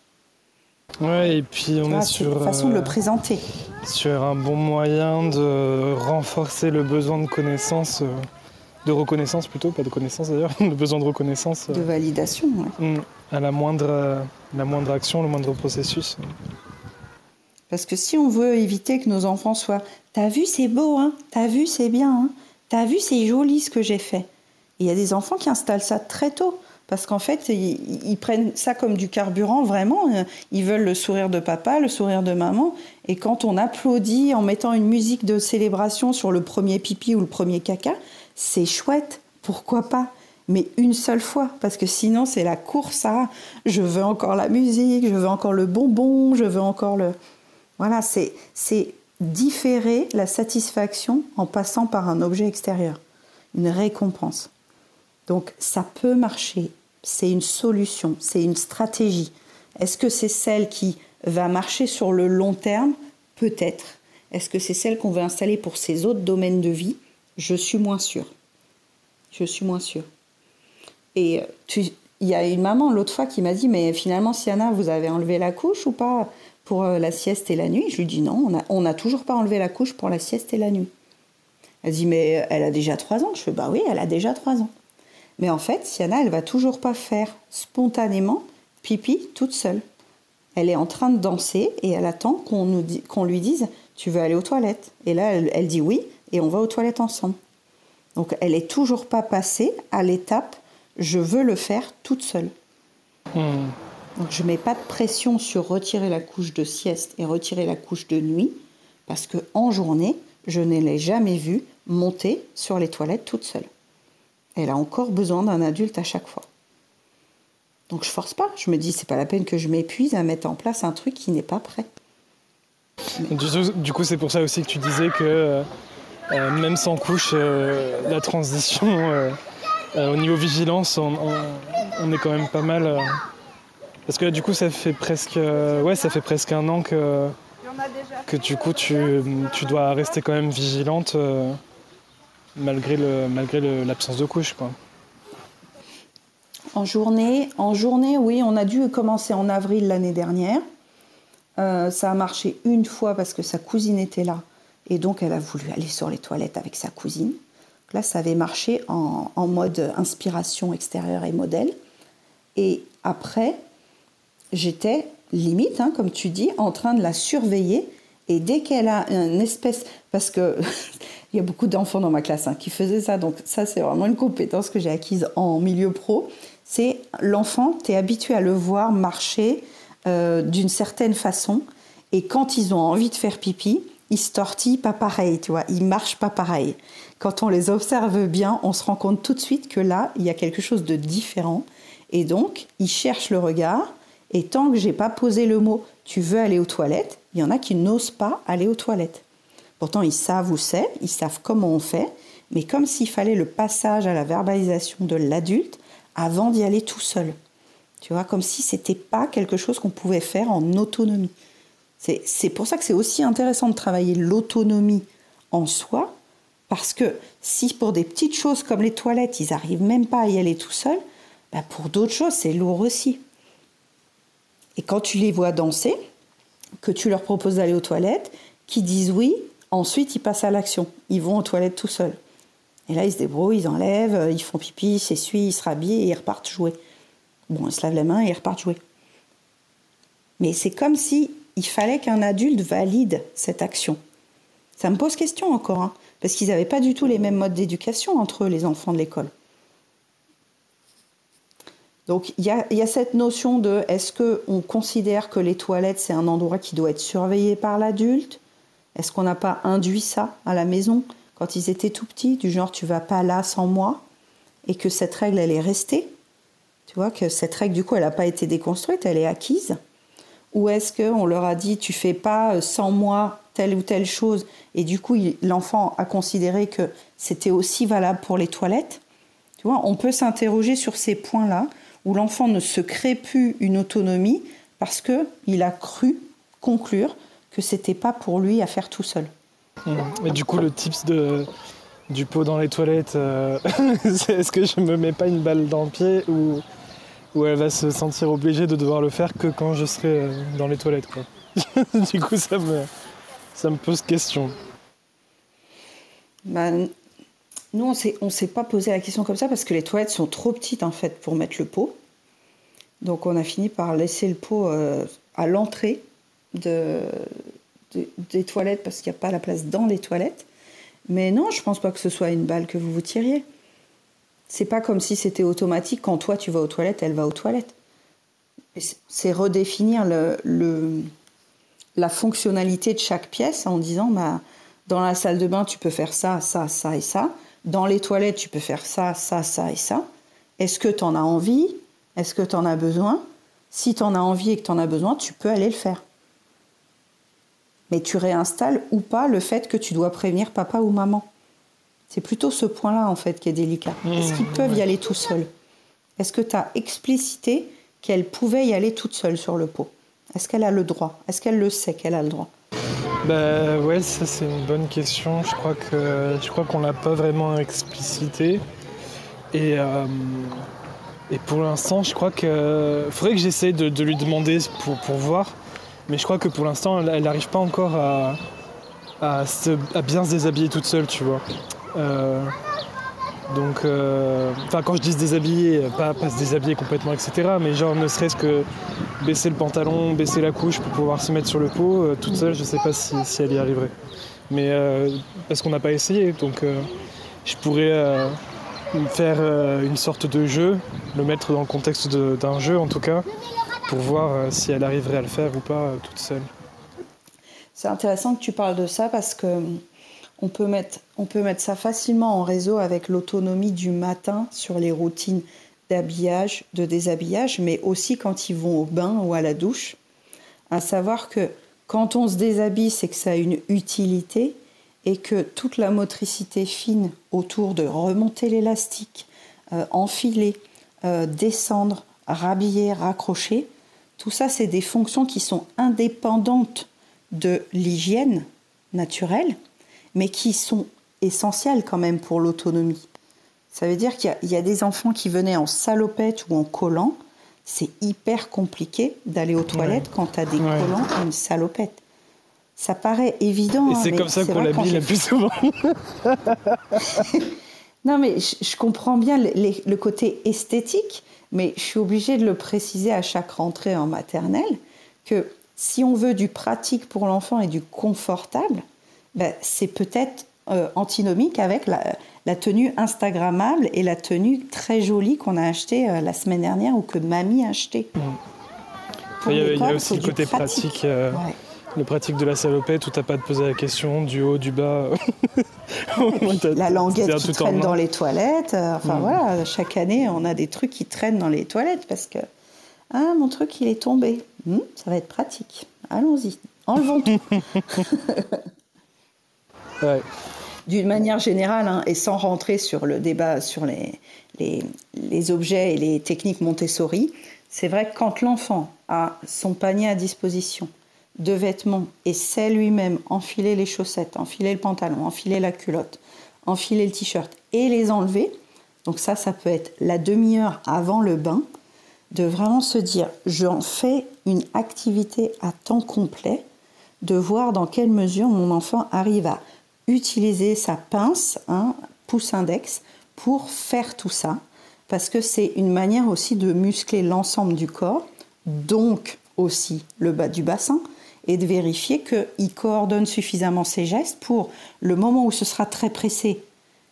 Ouais, et puis on est sur. façon de le euh, présenter. Sur un bon moyen de renforcer le besoin de connaissance, euh, de reconnaissance plutôt, pas de connaissance d'ailleurs, le besoin de reconnaissance. Euh, de validation, mm, À la moindre, la moindre action, le moindre processus. Parce que si on veut éviter que nos enfants soient T'as vu, c'est beau, hein T'as vu, c'est bien, hein T'as vu, c'est joli ce que j'ai fait. Il y a des enfants qui installent ça très tôt. Parce qu'en fait, ils, prennent ça comme du carburant, vraiment. Ils veulent le sourire de papa, le sourire de maman. Et quand on applaudit en mettant une musique de célébration sur le premier pipi ou le premier caca, c'est chouette. Pourquoi pas mais une seule fois, parce que sinon c'est la course à je veux encore la musique, je veux encore le bonbon, je veux encore le... Voilà, c'est différer la satisfaction en passant par un objet extérieur, une récompense. Donc ça peut marcher, c'est une solution, c'est une stratégie. Est-ce que c'est celle qui va marcher sur le long terme? Peut-être. Est-ce que c'est celle qu'on veut installer pour ces autres domaines de vie? Je suis moins sûre. Je suis moins sûre. Et il y a une maman l'autre fois qui m'a dit Mais finalement, Siana, vous avez enlevé la couche ou pas? Pour euh, la sieste et la nuit Je lui dis Non, on n'a toujours pas enlevé la couche pour la sieste et la nuit. Elle dit Mais elle a déjà trois ans Je fais Bah oui, elle a déjà trois ans. Mais en fait, Siana, elle va toujours pas faire spontanément pipi toute seule. Elle est en train de danser et elle attend qu'on lui dise Tu veux aller aux toilettes? Et là, elle, dit oui et on va aux toilettes ensemble. Donc elle est toujours pas passée à l'étape je veux le faire toute seule. Hmm. Donc je mets pas de pression sur retirer la couche de sieste et retirer la couche de nuit parce que en journée, je ne l'ai jamais vue monter sur les toilettes toute seule elle a encore besoin d'un adulte à chaque fois. Donc je force pas, je me dis c'est pas la peine que je m'épuise à mettre en place un truc qui n'est pas prêt. Du, coup, c'est pour ça aussi que tu disais que euh, euh, même sans couche, euh, la transition au niveau vigilance, on, est quand même pas mal. Parce que là, du coup, ça fait presque, ouais, ça fait presque un an que, que du coup, tu, tu dois rester quand même vigilante malgré le malgré l'absence de couche quoi. En journée, en journée, oui, on a dû commencer en avril l'année dernière. Euh, ça a marché une fois parce que sa cousine était là et donc elle a voulu aller sur les toilettes avec sa cousine. Là, ça avait marché en, en mode inspiration extérieure et modèle. Et après, j'étais limite, hein, comme tu dis, en train de la surveiller. Et dès qu'elle a une espèce, parce que Il y a beaucoup d'enfants dans ma classe hein, qui faisaient ça. Donc ça, c'est vraiment une compétence que j'ai acquise en milieu pro. C'est l'enfant, tu es habitué à le voir marcher euh, d'une certaine façon. Et quand ils ont envie de faire pipi, ils se tortillent pas pareil, tu vois, ils marchent pas pareil. Quand on les observe bien, on se rend compte tout de suite que là, il y a quelque chose de différent. Et donc, ils cherchent le regard. Et tant que j'ai pas posé le mot tu veux aller aux toilettes, il y en a qui n'osent pas aller aux toilettes. Pourtant, ils savent où c'est, ils savent comment on fait, mais comme s'il fallait le passage à la verbalisation de l'adulte avant d'y aller tout seul. Tu vois, comme si c'était pas quelque chose qu'on pouvait faire en autonomie. C'est pour ça que c'est aussi intéressant de travailler l'autonomie en soi, parce que si pour des petites choses comme les toilettes, ils n'arrivent même pas à y aller tout seuls, bah pour d'autres choses, c'est lourd aussi. Et quand tu les vois danser, que tu leur proposes d'aller aux toilettes, qu'ils disent oui, Ensuite, ils passent à l'action. Ils vont aux toilettes tout seuls. Et là, ils se débrouillent, ils enlèvent, ils font pipi, ils s'essuient, ils se rhabillent et ils repartent jouer. Bon, ils se lavent les mains et ils repartent jouer. Mais c'est comme si il fallait qu'un adulte valide cette action. Ça me pose question encore, hein, parce qu'ils n'avaient pas du tout les mêmes modes d'éducation entre eux, les enfants de l'école. Donc il y, a, cette notion de est-ce qu'on considère que les toilettes c'est un endroit qui doit être surveillé par l'adulte? Est-ce qu'on n'a pas induit ça à la maison? Quand ils étaient tout petits, du genre tu vas pas là sans moi, et que cette règle elle est restée. Tu vois que cette règle du coup elle n'a pas été déconstruite, elle est acquise. Ou est-ce qu'on leur a dit tu fais pas euh, sans moi telle ou telle chose, et du coup l'enfant a considéré que c'était aussi valable pour les toilettes? Tu vois, on peut s'interroger sur ces points-là où l'enfant ne se crée plus une autonomie parce que il a cru conclure que c'était pas pour lui à faire tout seul. Mais du coup, le tips de, du pot dans les toilettes, euh, est-ce que je me mets pas une balle dans le pied ou, ou elle va se sentir obligée de devoir le faire que quand je serai euh, dans les toilettes quoi. Du coup, ça me, ça me pose question. Bah, nous, on ne s'est pas posé la question comme ça parce que les toilettes sont trop petites en fait pour mettre le pot. Donc on a fini par laisser le pot euh, à l'entrée de, des toilettes parce qu'il n'y a pas la place dans les toilettes. Mais non, je pense pas que ce soit une balle que vous vous tiriez. C'est pas comme si c'était automatique. Quand toi tu vas aux toilettes, elle va aux toilettes. C'est redéfinir la fonctionnalité de chaque pièce en disant bah, dans la salle de bain, tu peux faire ça, ça, ça et ça. Dans les toilettes, tu peux faire ça, ça, ça et ça. Est-ce que tu en as envie? Est-ce que tu en as besoin? Si tu en as envie et que tu en as besoin, tu peux aller le faire. Mais tu réinstalles ou pas le fait que tu dois prévenir papa ou maman. C'est plutôt ce point-là, en fait, qui est délicat. Mmh, Est-ce qu'ils peuvent y aller tout seuls? Est-ce que tu as explicité qu'elle pouvait y aller toute seule sur le pot? Est-ce qu'elle a le droit? Est-ce qu'elle le sait qu'elle a le droit? Bah ouais, ça c'est une bonne question. Je crois que je crois qu'on l'a pas vraiment explicité. Et, euh, et pour l'instant, je crois que faudrait que j'essaie de, lui demander pour, pour voir. Mais je crois que pour l'instant, elle n'arrive pas encore à, à, bien se déshabiller toute seule, tu vois. Euh, donc, euh, enfin, quand je dis se déshabiller, pas, se déshabiller complètement, etc. Mais genre, ne serait-ce que baisser le pantalon, baisser la couche pour pouvoir se mettre sur le pot, euh, toute seule, je sais pas si, elle y arriverait. Mais parce qu'on n'a pas essayé, donc je pourrais faire une sorte de jeu, le mettre dans le contexte d'un jeu en tout cas, pour voir si elle arriverait à le faire ou pas toute seule. C'est intéressant que tu parles de ça parce que on peut mettre, ça facilement en réseau avec l'autonomie du matin sur les routines d'habillage, de déshabillage, mais aussi quand ils vont au bain ou à la douche. À savoir que quand on se déshabille, c'est que ça a une utilité et que toute la motricité fine autour de remonter l'élastique, euh, enfiler, euh, descendre, rhabiller, raccrocher, tout ça, c'est des fonctions qui sont indépendantes de l'hygiène naturelle mais qui sont essentielles quand même pour l'autonomie. Ça veut dire qu'il y, a des enfants qui venaient en salopette ou en collant. C'est hyper compliqué d'aller aux toilettes quand tu as des collants et une salopette. Ça paraît évident. Et c'est comme ça qu'on l'habille le plus souvent. non, mais je, comprends bien le, côté esthétique, mais je suis obligée de le préciser à chaque rentrée en maternelle que si on veut du pratique pour l'enfant et du confortable, ben, c'est peut-être euh, antinomique avec la, tenue Instagrammable et la tenue très jolie qu'on a achetée euh, la semaine dernière ou que mamie a achetée. Il, y a, aussi le côté pratique. Euh, le pratique de la salopette où t'as pas te poser la question du haut, du bas. la languette qui traîne dans les toilettes. Enfin mm. voilà, chaque année on a des trucs qui traînent dans les toilettes parce que ah mon truc il est tombé. Hmm, ça va être pratique. Allons-y, enlevons tout. D'une manière générale, hein, et sans rentrer sur le débat sur les, les, objets et les techniques Montessori, c'est vrai que quand l'enfant a son panier à disposition de vêtements et sait lui-même enfiler les chaussettes, enfiler le pantalon, enfiler la culotte, enfiler le t-shirt et les enlever, donc ça, ça peut être la demi-heure avant le bain, de vraiment se dire, j'en fais une activité à temps complet, de voir dans quelle mesure mon enfant arrive à utiliser sa pince, un pouce index, pour faire tout ça, parce que c'est une manière aussi de muscler l'ensemble du corps, donc aussi le bas du bassin, et de vérifier qu'il coordonne suffisamment ses gestes pour le moment où ce sera très pressé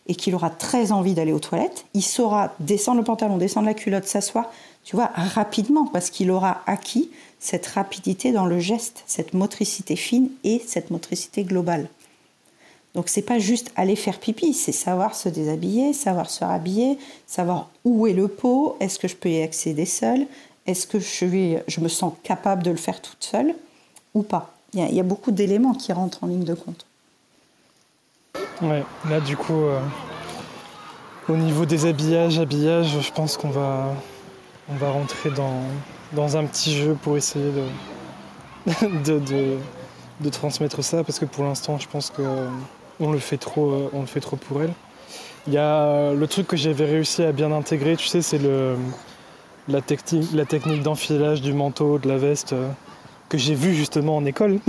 et qu'il aura très envie d'aller aux toilettes, il saura descendre le pantalon, descendre la culotte, s'asseoir, tu vois, rapidement, parce qu'il aura acquis cette rapidité dans le geste, cette motricité fine et cette motricité globale. Donc c'est pas juste aller faire pipi, c'est savoir se déshabiller, savoir se rhabiller, savoir où est le pot, est-ce que je peux y accéder seule, est-ce que je, me sens capable de le faire toute seule ou pas. Il y, a, beaucoup d'éléments qui rentrent en ligne de compte. Ouais, là du coup, euh, au niveau des habillages, habillage, je pense qu'on va, rentrer dans, un petit jeu pour essayer de, de transmettre ça, parce que pour l'instant, je pense que on le fait trop, euh, on le fait trop pour elle. Il y a euh, le truc que j'avais réussi à bien intégrer, tu sais, c'est le la, technique, la technique d'enfilage du manteau, de la veste, euh, que j'ai vu justement en école.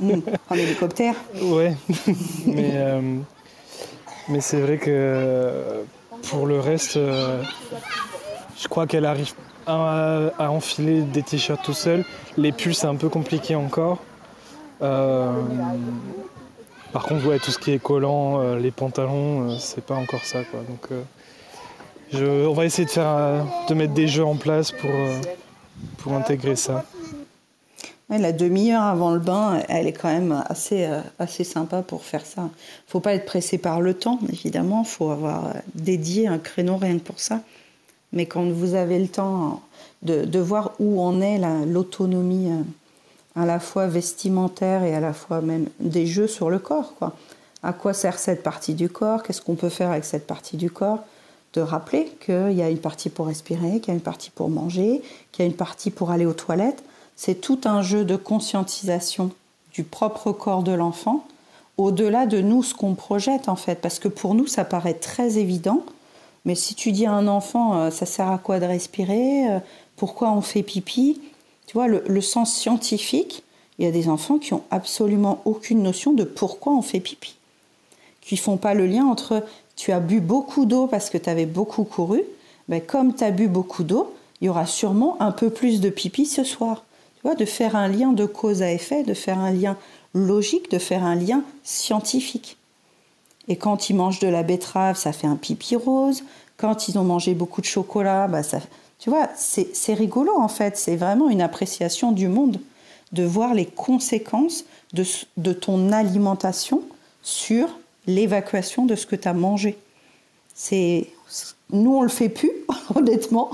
Mmh, en hélicoptère Ouais. mais mais c'est vrai que pour le reste, je crois qu'elle arrive à, à, enfiler des t-shirts tout seul. Les pulls, c'est un peu compliqué encore. Par contre, tout ce qui est collant, les pantalons, c'est pas encore ça. Donc, on va essayer de, faire, de mettre des jeux en place pour, pour intégrer ça. la demi-heure avant le bain, elle est quand même assez, euh, assez sympa pour faire ça. Il faut pas être pressé par le temps, évidemment. Il faut avoir euh, dédié un créneau rien que pour ça. Mais quand vous avez le temps de, de voir où en est l'autonomie euh, à la fois vestimentaire et à la fois même des jeux sur le corps, quoi. À quoi sert cette partie du corps? Qu'est-ce qu'on peut faire avec cette partie du corps? De rappeler qu'il y a une partie pour respirer, qu'il y a une partie pour manger, qu'il y a une partie pour aller aux toilettes. C'est tout un jeu de conscientisation du propre corps de l'enfant, au-delà de nous ce qu'on projette en fait, parce que pour nous ça paraît très évident, mais si tu dis à un enfant euh, ça sert à quoi de respirer, euh, pourquoi on fait pipi, tu vois, le, sens scientifique, il y a des enfants qui ont absolument aucune notion de pourquoi on fait pipi, qui font pas le lien entre tu as bu beaucoup d'eau parce que tu avais beaucoup couru, ben comme tu as bu beaucoup d'eau, il y aura sûrement un peu plus de pipi ce soir. Tu vois, de faire un lien de cause à effet, de faire un lien logique, de faire un lien scientifique. Et quand ils mangent de la betterave, ça fait un pipi rose. Quand ils ont mangé beaucoup de chocolat, bah ça, tu vois, c'est rigolo en fait. C'est vraiment une appréciation du monde de voir les conséquences de, ton alimentation sur l'évacuation de ce que tu as mangé. Nous on le fait plus honnêtement.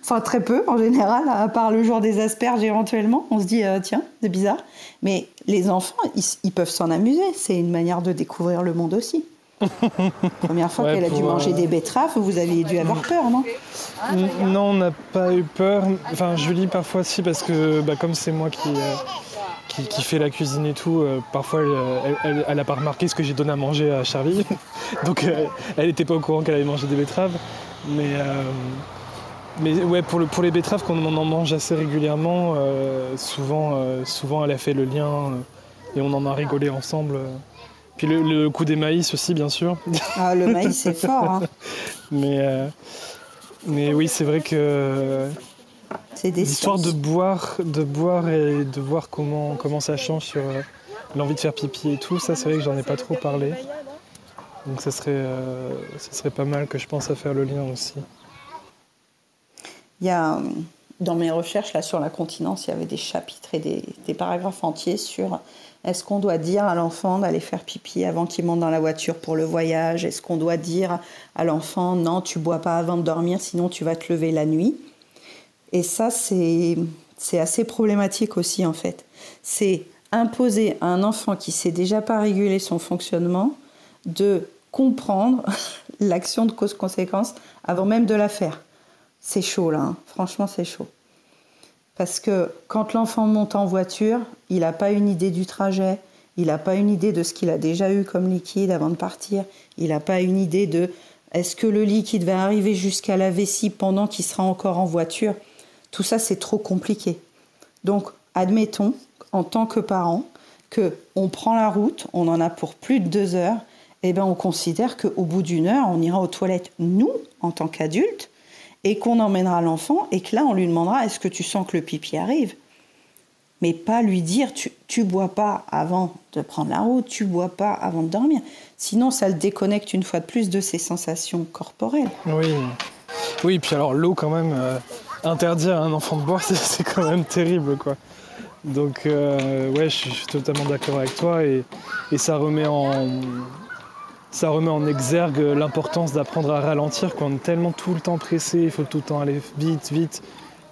enfin très peu en général à part le jour des asperges éventuellement, on se dit euh, tiens, c'est bizarre. Mais les enfants, ils, peuvent s'en amuser, c'est une manière de découvrir le monde aussi. Première fois qu'elle a dû manger euh, des betteraves, vous avez dû avoir peur, non? Non, on n'a pas eu peur. Enfin, Julie, parfois si, parce que bah, comme c'est moi qui, euh, qui, fait la cuisine et tout, euh, parfois elle, elle, a pas remarqué ce que j'ai donné à manger à Charlie. Donc euh, elle n'était pas au courant qu'elle avait mangé des betteraves. Mais, mais ouais, pour, le, pour les betteraves, quand on en mange assez régulièrement, souvent, souvent elle a fait le lien et on en a rigolé ensemble. Puis le, coup des maïs aussi, bien sûr. Ah, le maïs, c'est fort. Hein. mais, mais oui, c'est vrai que c'est L'histoire de boire, de boire et de voir comment, comment ça change sur euh, l'envie de faire pipi et tout, ça c'est vrai que j'en ai pas trop parlé. Donc ça serait, euh, ça serait pas mal que je pense à faire le lien aussi. Il y a, dans mes recherches là, sur la continence, il y avait des chapitres et des, des paragraphes entiers sur est-ce qu'on doit dire à l'enfant d'aller faire pipi avant qu'il monte dans la voiture pour le voyage? Est-ce qu'on doit dire à l'enfant non, tu bois pas avant de dormir, sinon tu vas te lever la nuit? Et ça, c'est assez problématique aussi, en fait. C'est imposer à un enfant qui sait déjà pas réguler son fonctionnement de comprendre l'action de cause-conséquence avant même de la faire. C'est chaud, là. Hein. Franchement, c'est chaud. Parce que quand l'enfant monte en voiture, il n'a pas une idée du trajet, il n'a pas une idée de ce qu'il a déjà eu comme liquide avant de partir, il n'a pas une idée de est-ce que le liquide va arriver jusqu'à la vessie pendant qu'il sera encore en voiture. Tout ça, c'est trop compliqué. Donc, admettons, en tant que parent, que on prend la route, on en a pour plus de deux heures, et eh ben on considère qu'au bout d'une heure, on ira aux toilettes, nous, en tant qu'adultes, et qu'on emmènera l'enfant, et que là, on lui demandera est-ce que tu sens que le pipi arrive? Mais pas lui dire tu, bois pas avant de prendre la route, tu bois pas avant de dormir. Sinon, ça le déconnecte une fois de plus de ses sensations corporelles. Oui. Oui, puis alors l'eau, quand même. Euh, interdire à un enfant de boire, c'est quand même terrible, quoi. Donc, euh, ouais, je suis totalement d'accord avec toi et, ça remet en ça remet en exergue l'importance d'apprendre à ralentir quand on est tellement tout le temps pressé, il faut tout le temps aller vite, vite,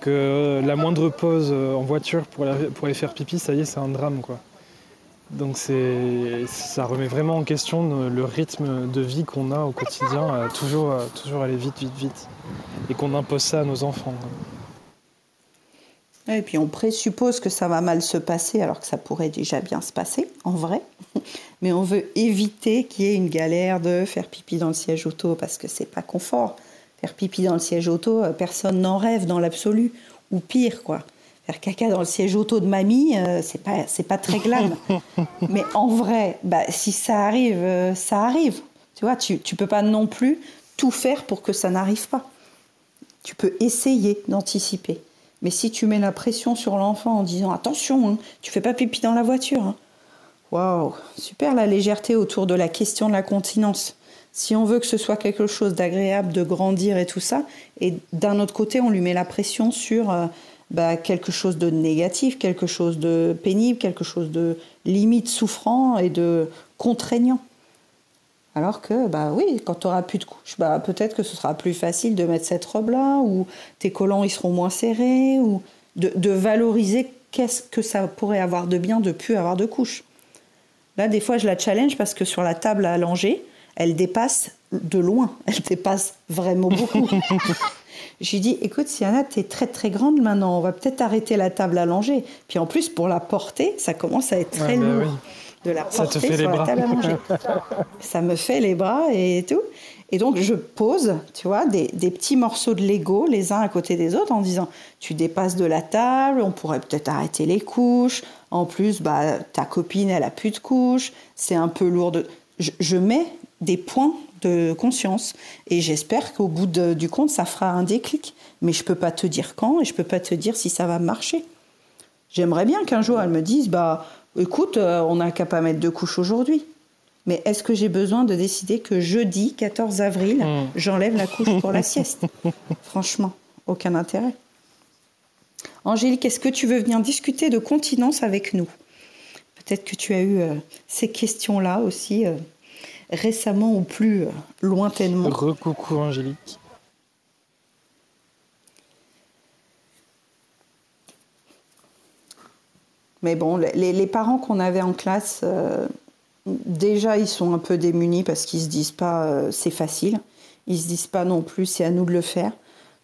que la moindre pause en voiture pour, aller faire pipi, ça y est, c'est un drame, quoi. Donc ça remet vraiment en question le rythme de vie qu'on a au quotidien, toujours, toujours aller vite, vite, vite, et qu'on impose ça à nos enfants. Et puis on présuppose que ça va mal se passer alors que ça pourrait déjà bien se passer, en vrai. Mais on veut éviter qu'il y ait une galère de faire pipi dans le siège auto parce que c'est pas confort. Faire pipi dans le siège auto, personne n'en rêve dans l'absolu. Ou pire, quoi faire caca dans le siège auto de mamie, euh, c'est pas c'est pas très glam. Mais en vrai, bah, si ça arrive, euh, ça arrive. Tu vois, tu tu peux pas non plus tout faire pour que ça n'arrive pas. Tu peux essayer d'anticiper. Mais si tu mets la pression sur l'enfant en disant attention, hein, tu fais pas pipi dans la voiture. Hein. Waouh, super la légèreté autour de la question de la continence. Si on veut que ce soit quelque chose d'agréable, de grandir et tout ça, et d'un autre côté, on lui met la pression sur euh, bah, quelque chose de négatif, quelque chose de pénible, quelque chose de limite souffrant et de contraignant. Alors que, bah oui, quand tu auras plus de couches, bah, peut-être que ce sera plus facile de mettre cette robe-là, ou tes collants ils seront moins serrés, ou de, valoriser qu'est-ce que ça pourrait avoir de bien de plus avoir de couches. Là, des fois, je la challenge parce que sur la table à langer, elle dépasse de loin, elle dépasse vraiment beaucoup. J'ai dit, écoute, Siana, es très très grande maintenant, on va peut-être arrêter la table à langer. Puis en plus, pour la porter, ça commence à être très bah lourd de la porter sur la table à manger. ça me fait les bras et tout. Et donc, je pose, tu vois, des, petits morceaux de Lego les uns à côté des autres en disant Tu dépasses de la table, on pourrait peut-être arrêter les couches. En plus, bah, ta copine, elle a plus de couches. C'est un peu lourd. De... Je, mets des points de conscience et j'espère qu'au bout du compte, ça fera un déclic. Mais je peux pas te dire quand et je peux pas te dire si ça va marcher. J'aimerais bien qu'un jour, elle me dise Bah, écoute, euh, on n'a qu'à pas mettre de couches aujourd'hui. Mais est-ce que j'ai besoin de décider que jeudi 14 avril, hmm. j'enlève la couche pour la sieste? Franchement, aucun intérêt. Angélique, est-ce que tu veux venir discuter de continence avec nous? Peut-être que tu as eu euh, ces questions-là aussi euh, récemment ou plus lointainement. Recoucou Angélique. Mais bon, les, parents qu'on avait en classe, euh, déjà, ils sont un peu démunis parce qu'ils se disent pas euh, c'est facile. Ils se disent pas non plus c'est à nous de le faire.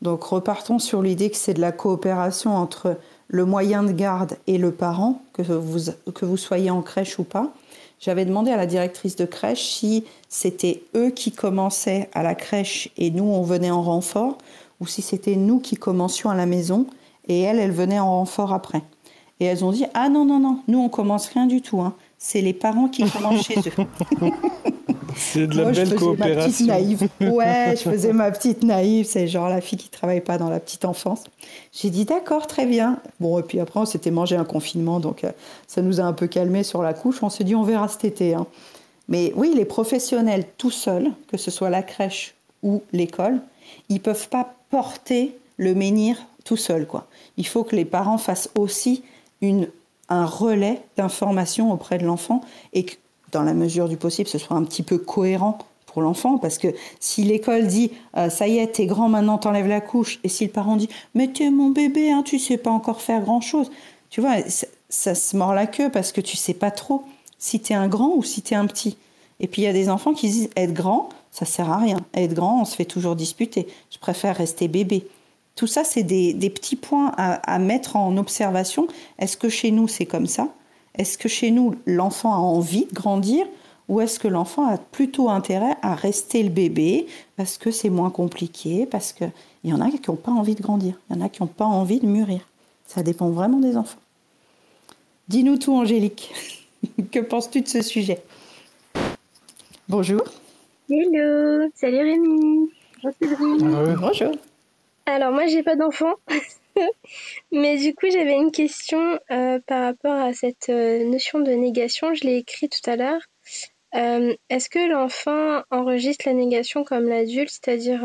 Donc repartons sur l'idée que c'est de la coopération entre le moyen de garde et le parent, que vous, que vous soyez en crèche ou pas. J'avais demandé à la directrice de crèche si c'était eux qui commençaient à la crèche et nous, on venait en renfort, ou si c'était nous qui commencions à la maison et elle, elle venait en renfort après. Et elles ont dit Ah non, non, non, nous on commence rien du tout. Hein. C'est les parents qui commencent chez eux. C'est de la belle coopération. naïve. Ouais, je faisais ma petite naïve. C'est genre la fille qui travaille pas dans la petite enfance. J'ai dit d'accord, très bien. Bon, et puis après, on s'était mangé un confinement, donc euh, ça nous a un peu calmé sur la couche. On s'est dit on verra cet été. Hein. Mais oui, les professionnels tout seuls, que ce soit la crèche ou l'école, ils peuvent pas porter le menhir tout seul. Quoi. Il faut que les parents fassent aussi un relais d'information auprès de l'enfant et que, dans la mesure du possible, ce soit un petit peu cohérent pour l'enfant. Parce que si l'école dit euh, ça y est, t'es grand, maintenant t'enlèves la couche, et si le parent dit mais t'es mon bébé, hein, tu sais pas encore faire grand chose, tu vois, ça, se mord la queue parce que tu sais pas trop si t'es un grand ou si t'es un petit. Et puis il y a des enfants qui disent être grand, ça sert à rien. Être grand, on se fait toujours disputer. Je préfère rester bébé. Tout ça, c'est des, petits points à, mettre en observation. Est-ce que chez nous, c'est comme ça? Est-ce que chez nous, l'enfant a envie de grandir? Ou est-ce que l'enfant a plutôt intérêt à rester le bébé parce que c'est moins compliqué, parce qu'il y en a qui n'ont pas envie de grandir, il y en a qui n'ont pas envie de mûrir. Ça dépend vraiment des enfants. Dis-nous tout, Angélique. que penses-tu de ce sujet? Bonjour. Hello, salut Rémi. Bonjour. Bonjour. Alors moi j'ai pas d'enfant, mais du coup j'avais une question euh, par rapport à cette euh, notion de négation. Je l'ai écrit tout à l'heure. Euh, est-ce que l'enfant enregistre la négation comme l'adulte, c'est-à-dire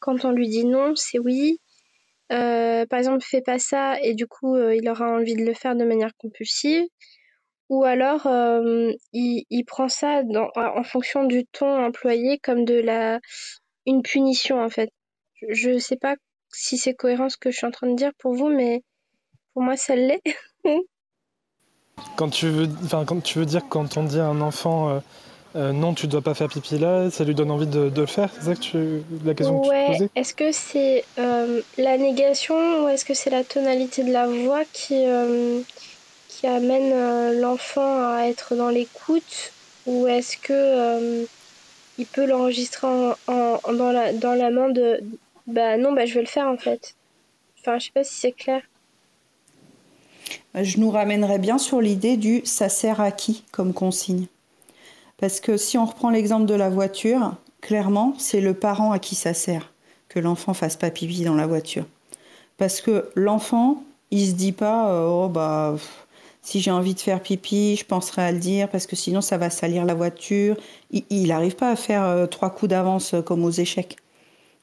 quand on lui dit non, c'est oui. par exemple, fais pas ça et du coup il aura envie de le faire de manière compulsive. Ou alors il, prend ça en fonction du ton employé comme de la une punition en fait je ne sais pas si c'est cohérent ce que je suis en train de dire pour vous, mais pour moi, ça l'est. quand, tu veux, quand tu veux dire quand on dit à un enfant euh, euh, non, tu dois pas faire pipi là, ça lui donne envie de, le faire C'est ça que tu, la question que tu posais? Est-ce que c'est euh, la négation ou est-ce que c'est la tonalité de la voix qui, qui amène l'enfant à être dans l'écoute ou est-ce que il peut l'enregistrer en, dans, la, dans la main de, bah non, bah je vais le faire en fait. Enfin, je sais pas si c'est clair. Je nous ramènerais bien sur l'idée du ça sert à qui comme consigne. Parce que si on reprend l'exemple de la voiture, clairement, c'est le parent à qui ça sert que l'enfant fasse pas pipi dans la voiture. Parce que l'enfant, il se dit pas, euh, oh bah, si j'ai envie de faire pipi, je penserai à le dire, parce que sinon ça va salir la voiture. Il n'arrive pas à faire euh, trois coups d'avance euh, comme aux échecs.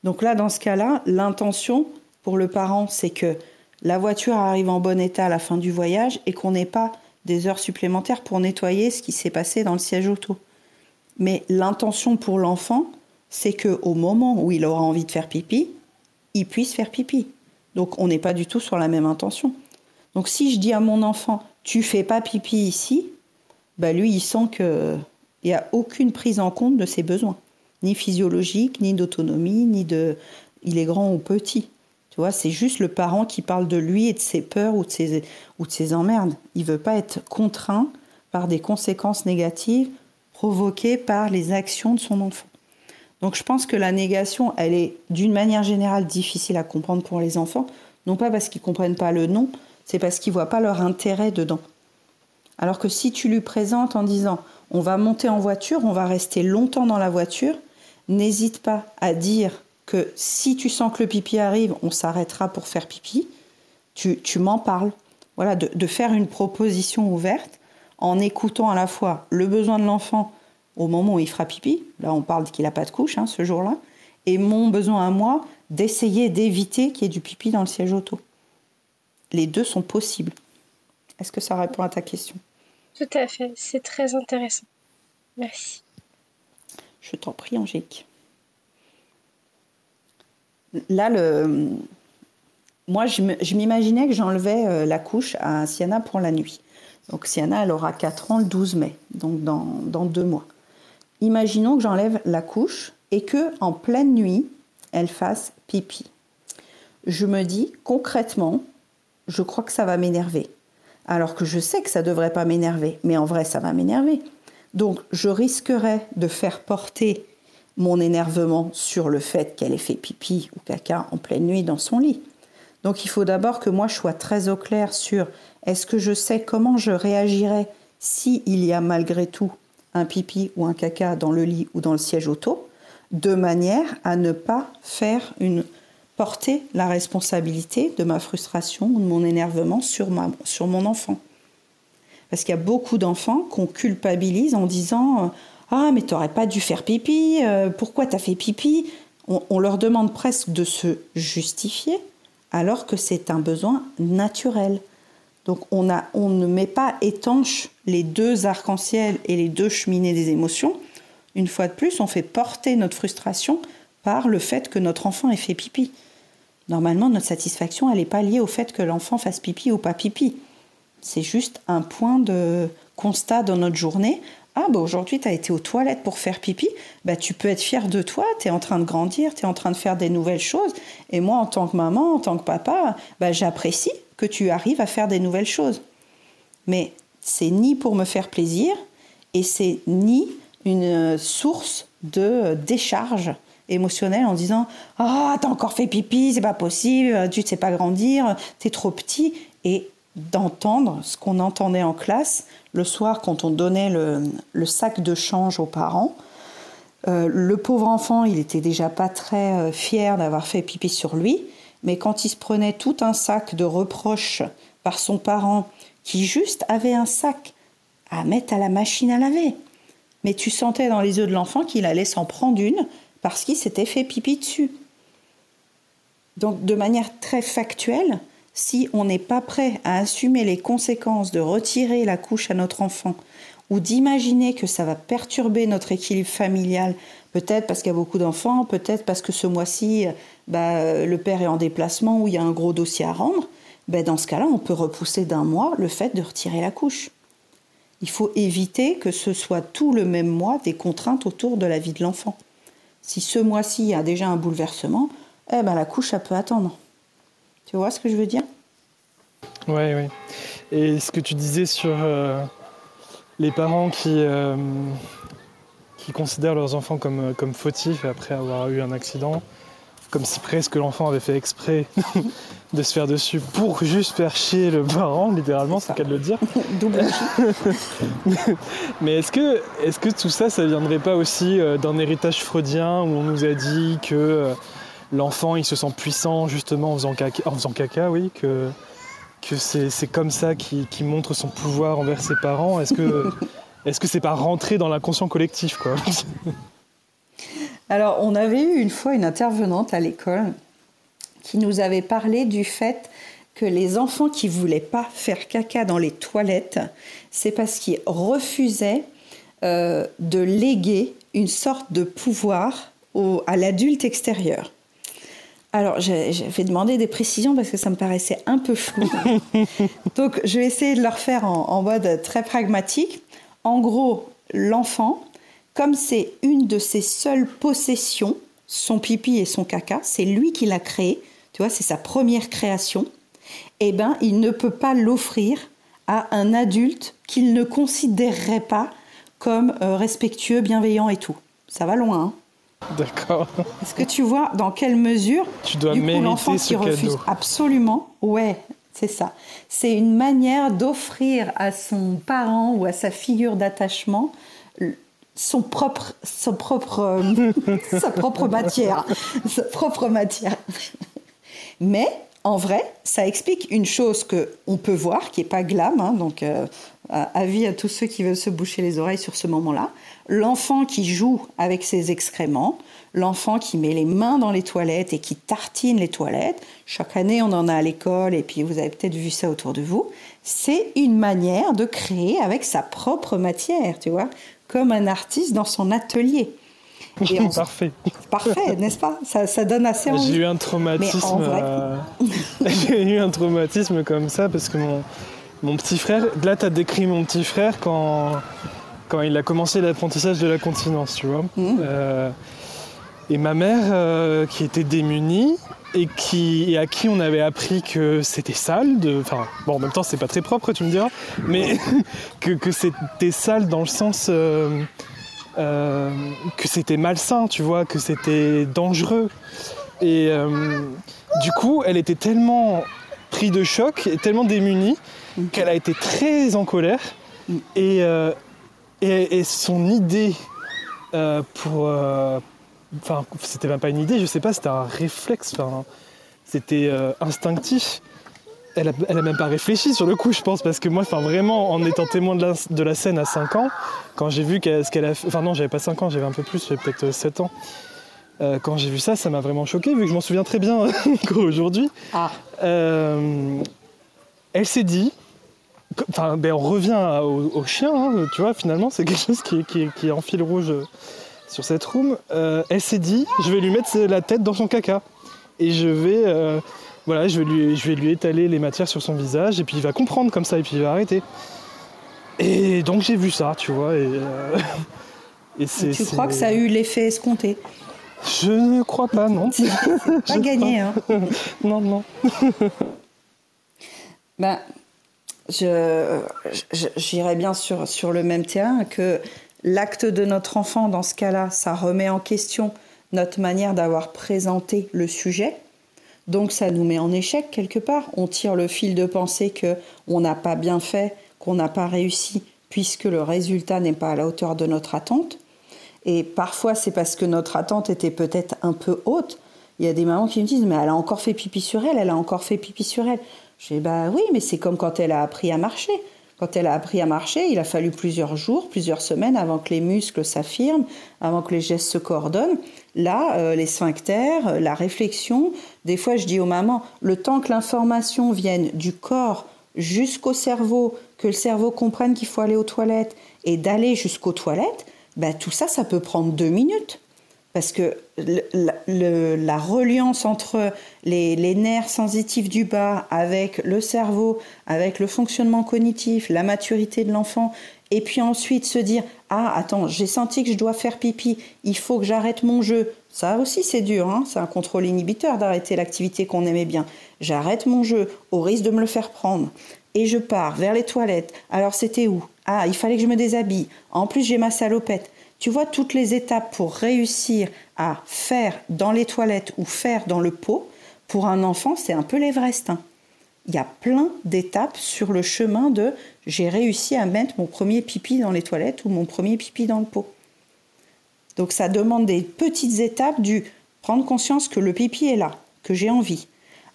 Donc là, dans ce cas-là, l'intention pour le parent, c'est que la voiture arrive en bon état à la fin du voyage et qu'on n'ait pas des heures supplémentaires pour nettoyer ce qui s'est passé dans le siège auto. Mais l'intention pour l'enfant, c'est que au moment où il aura envie de faire pipi, il puisse faire pipi. Donc on n'est pas du tout sur la même intention. Donc si je dis à mon enfant, tu fais pas pipi ici, bah lui il sent qu'il n'y a aucune prise en compte de ses besoins, ni physiologique, ni d'autonomie, ni de il est grand ou petit. Tu vois, c'est juste le parent qui parle de lui et de ses peurs ou de ses, ou de ses emmerdes. Il veut pas être contraint par des conséquences négatives provoquées par les actions de son enfant. Donc je pense que la négation, elle est d'une manière générale difficile à comprendre pour les enfants, non pas parce qu'ils comprennent pas le nom, c'est parce qu'ils voient pas leur intérêt dedans. Alors que si tu lui présentes en disant on va monter en voiture, on va rester longtemps dans la voiture, n'hésite pas à dire que si tu sens que le pipi arrive, on s'arrêtera pour faire pipi, tu, m'en parles. Voilà, de, de, faire une proposition ouverte en écoutant à la fois le besoin de l'enfant au moment où il fera pipi, là on parle qu'il n'a pas de couche hein, ce jour-là, et mon besoin à moi d'essayer d'éviter qu'il y ait du pipi dans le siège auto. Les deux sont possibles. Est-ce que ça répond à ta question? Tout à fait, c'est très intéressant. Merci. Je t'en prie, Angélique. Là, le... moi, je m'imaginais que j'enlevais euh, la couche à Sienna pour la nuit. Donc Sienna, elle aura 4 ans le 12 mai, donc dans, dans deux mois. Imaginons que j'enlève la couche et que en pleine nuit, elle fasse pipi. Je me dis concrètement, je crois que ça va m'énerver. Alors que je sais que ça ne devrait pas m'énerver, mais en vrai, ça va m'énerver. Donc, je risquerais de faire porter mon énervement sur le fait qu'elle ait fait pipi ou caca en pleine nuit dans son lit. Donc, il faut d'abord que moi je sois très au clair sur est-ce que je sais comment je réagirais s'il y a malgré tout un pipi ou un caca dans le lit ou dans le siège auto, de manière à ne pas faire une porter la responsabilité de ma frustration ou de mon énervement sur mon enfant. Parce qu'il y a beaucoup d'enfants qu'on culpabilise en disant Ah, mais t'aurais pas dû faire pipi, euh, pourquoi t'as fait pipi? On, on, leur demande presque de se justifier alors que c'est un besoin naturel. Donc on, a, on ne met pas étanche les deux arcs-en-ciel et les deux cheminées des émotions. Une fois de plus, on fait porter notre frustration par le fait que notre enfant ait fait pipi. Normalement, notre satisfaction, elle n'est pas liée au fait que l'enfant fasse pipi ou pas pipi. C'est juste un point de constat dans notre journée. Ah, bah aujourd'hui, tu as été aux toilettes pour faire pipi. Bah, tu peux être fier de toi, tu es en train de grandir, tu es en train de faire des nouvelles choses. Et moi, en tant que maman, en tant que papa, bah, j'apprécie que tu arrives à faire des nouvelles choses. Mais c'est ni pour me faire plaisir et c'est ni une source de décharge émotionnelle en disant ah oh, t'as encore fait pipi c'est pas possible tu ne sais pas grandir t'es trop petit et d'entendre ce qu'on entendait en classe le soir quand on donnait le, sac de change aux parents euh, le pauvre enfant il était déjà pas très euh, fier d'avoir fait pipi sur lui mais quand il se prenait tout un sac de reproches par son parent, qui juste avait un sac à mettre à la machine à laver, mais tu sentais dans les yeux de l'enfant qu'il allait s'en prendre une parce qu'il s'était fait pipi dessus. Donc de manière très factuelle, si on n'est pas prêt à assumer les conséquences de retirer la couche à notre enfant ou d'imaginer que ça va perturber notre équilibre familial, peut-être parce qu'il y a beaucoup d'enfants, peut-être parce que ce mois-ci, bah, le père est en déplacement ou il y a un gros dossier à rendre, bah, dans ce cas-là, on peut repousser d'un mois le fait de retirer la couche. Il faut éviter que ce soit tout le même mois des contraintes autour de la vie de l'enfant. Si ce mois-ci y a déjà un bouleversement, eh ben, la couche, ça peut attendre. Tu vois ce que je veux dire? Oui, oui. Et ce que tu disais sur euh, les parents qui, euh, qui considèrent leurs enfants comme, comme fautifs après avoir eu un accident, comme si presque l'enfant avait fait exprès de se faire dessus pour juste faire chier le parent, littéralement, c'est le cas de le dire. Double Mais est-ce que, est que tout ça, ça viendrait pas aussi euh, d'un héritage freudien où on nous a dit que euh, l'enfant il se sent puissant justement en faisant caca, en faisant caca oui, que, que c'est comme ça qu'il montre son pouvoir envers ses parents. Est-ce que est-ce que c'est pas rentré dans l'inconscient collectif quoi? Alors, on avait eu une fois une intervenante à l'école qui nous avait parlé du fait que les enfants qui voulaient pas faire caca dans les toilettes, c'est parce qu'ils refusaient euh, de léguer une sorte de pouvoir à l'adulte extérieur. Alors, j'avais demandé des précisions parce que ça me paraissait un peu flou. Donc, je vais essayer de le refaire en mode très pragmatique. En gros, l'enfant, comme c'est une de ses seules possessions, son pipi et son caca, c'est lui qui l'a créé, tu vois, c'est sa première création, eh ben, il ne peut pas l'offrir à un adulte qu'il ne considérerait pas comme euh, respectueux, bienveillant et tout. Ça va loin. Hein D'accord. Est-ce que tu vois dans quelle mesure tu dois du coup, l'enfant qui refuse absolument Ouais, c'est ça. C'est une manière d'offrir à son parent ou à sa figure d'attachement son propre, son propre, sa propre matière, sa propre matière. Mais en vrai, ça explique une chose que on peut voir, qui est pas glam, hein, donc euh, avis à tous ceux qui veulent se boucher les oreilles sur ce moment-là. L'enfant qui joue avec ses excréments, l'enfant qui met les mains dans les toilettes et qui tartine les toilettes. Chaque année, on en a à l'école et puis vous avez peut-être vu ça autour de vous. C'est une manière de créer avec sa propre matière, tu vois comme un artiste dans son atelier. Parfait. Parfait, n'est-ce pas? Ça, ça, donne assez envie. J'ai eu un traumatisme. Euh, j'ai eu un traumatisme comme ça parce que mon, mon petit frère. Là, tu as décrit mon petit frère quand, quand il a commencé l'apprentissage de la continence, tu vois. Mmh. Euh, et ma mère, euh, qui était démunie, et, qui, à qui on avait appris que c'était sale. Enfin, bon, en même temps, c'est pas très propre, tu me diras, mais que, c'était sale dans le sens euh, que c'était malsain, tu vois, que c'était dangereux. Et du coup, elle était tellement prise de choc et tellement démunie qu'elle a été très en colère. Et, et, et son idée pour Enfin, c'était même pas une idée, je sais pas, c'était un réflexe, enfin, c'était euh, instinctif. Elle a, elle a, même pas réfléchi sur le coup, je pense, parce que moi, enfin, vraiment, en étant témoin de la, de la scène à 5 ans, quand j'ai vu ce qu'elle a fait, enfin non, j'avais pas 5 ans, j'avais un peu plus, j'avais peut-être 7 ans. Euh, quand j'ai vu ça, ça m'a vraiment choqué, vu que je m'en souviens très bien aujourd'hui. Ah. Euh, elle s'est dit, enfin, ben, on revient au, chien, hein, tu vois, finalement, c'est quelque chose qui, qui, qui est en fil rouge sur cette room, euh, elle s'est dit je vais lui mettre la tête dans son caca. Et je vais, euh, voilà, je vais, lui, je vais lui étaler les matières sur son visage, et puis il va comprendre comme ça, et puis il va arrêter. Et donc j'ai vu ça, tu vois. Et, euh, tu crois que ça a eu l'effet escompté? Je ne crois pas, non. pas gagné, hein Non, non. ben, je, j'irais bien sur, sur le même terrain que L'acte de notre enfant, dans ce cas-là, ça remet en question notre manière d'avoir présenté le sujet. Donc ça nous met en échec quelque part. On tire le fil de pensée que on n'a pas bien fait, qu'on n'a pas réussi, puisque le résultat n'est pas à la hauteur de notre attente. Et parfois c'est parce que notre attente était peut-être un peu haute. Il y a des mamans qui me disent mais elle a encore fait pipi sur elle, elle a encore fait pipi sur elle. Je dis bah oui, mais c'est comme quand elle a appris à marcher. Quand elle a appris à marcher, il a fallu plusieurs jours, plusieurs semaines avant que les muscles s'affirment, avant que les gestes se coordonnent. Là, euh, les sphincters, euh, la réflexion, des fois je dis aux mamans, le temps que l'information vienne du corps jusqu'au cerveau, que le cerveau comprenne qu'il faut aller aux toilettes et d'aller jusqu'aux toilettes, ben, tout ça, ça peut prendre deux minutes parce que la reliance entre les, nerfs sensitifs du bas avec le cerveau, avec le fonctionnement cognitif, la maturité de l'enfant, et puis ensuite se dire ah attends j'ai senti que je dois faire pipi, il faut que j'arrête mon jeu. Ça aussi c'est dur, hein c'est un contrôle inhibiteur d'arrêter l'activité qu'on aimait bien. J'arrête mon jeu au risque de me le faire prendre et je pars vers les toilettes. Alors c'était où? Ah il fallait que je me déshabille. En plus j'ai ma salopette. Tu vois toutes les étapes pour réussir à faire dans les toilettes ou faire dans le pot, pour un enfant, c'est un peu l'Everest. Hein. Il y a plein d'étapes sur le chemin de j'ai réussi à mettre mon premier pipi dans les toilettes ou mon premier pipi dans le pot. Donc ça demande des petites étapes du Prendre conscience que le pipi est là, que j'ai envie.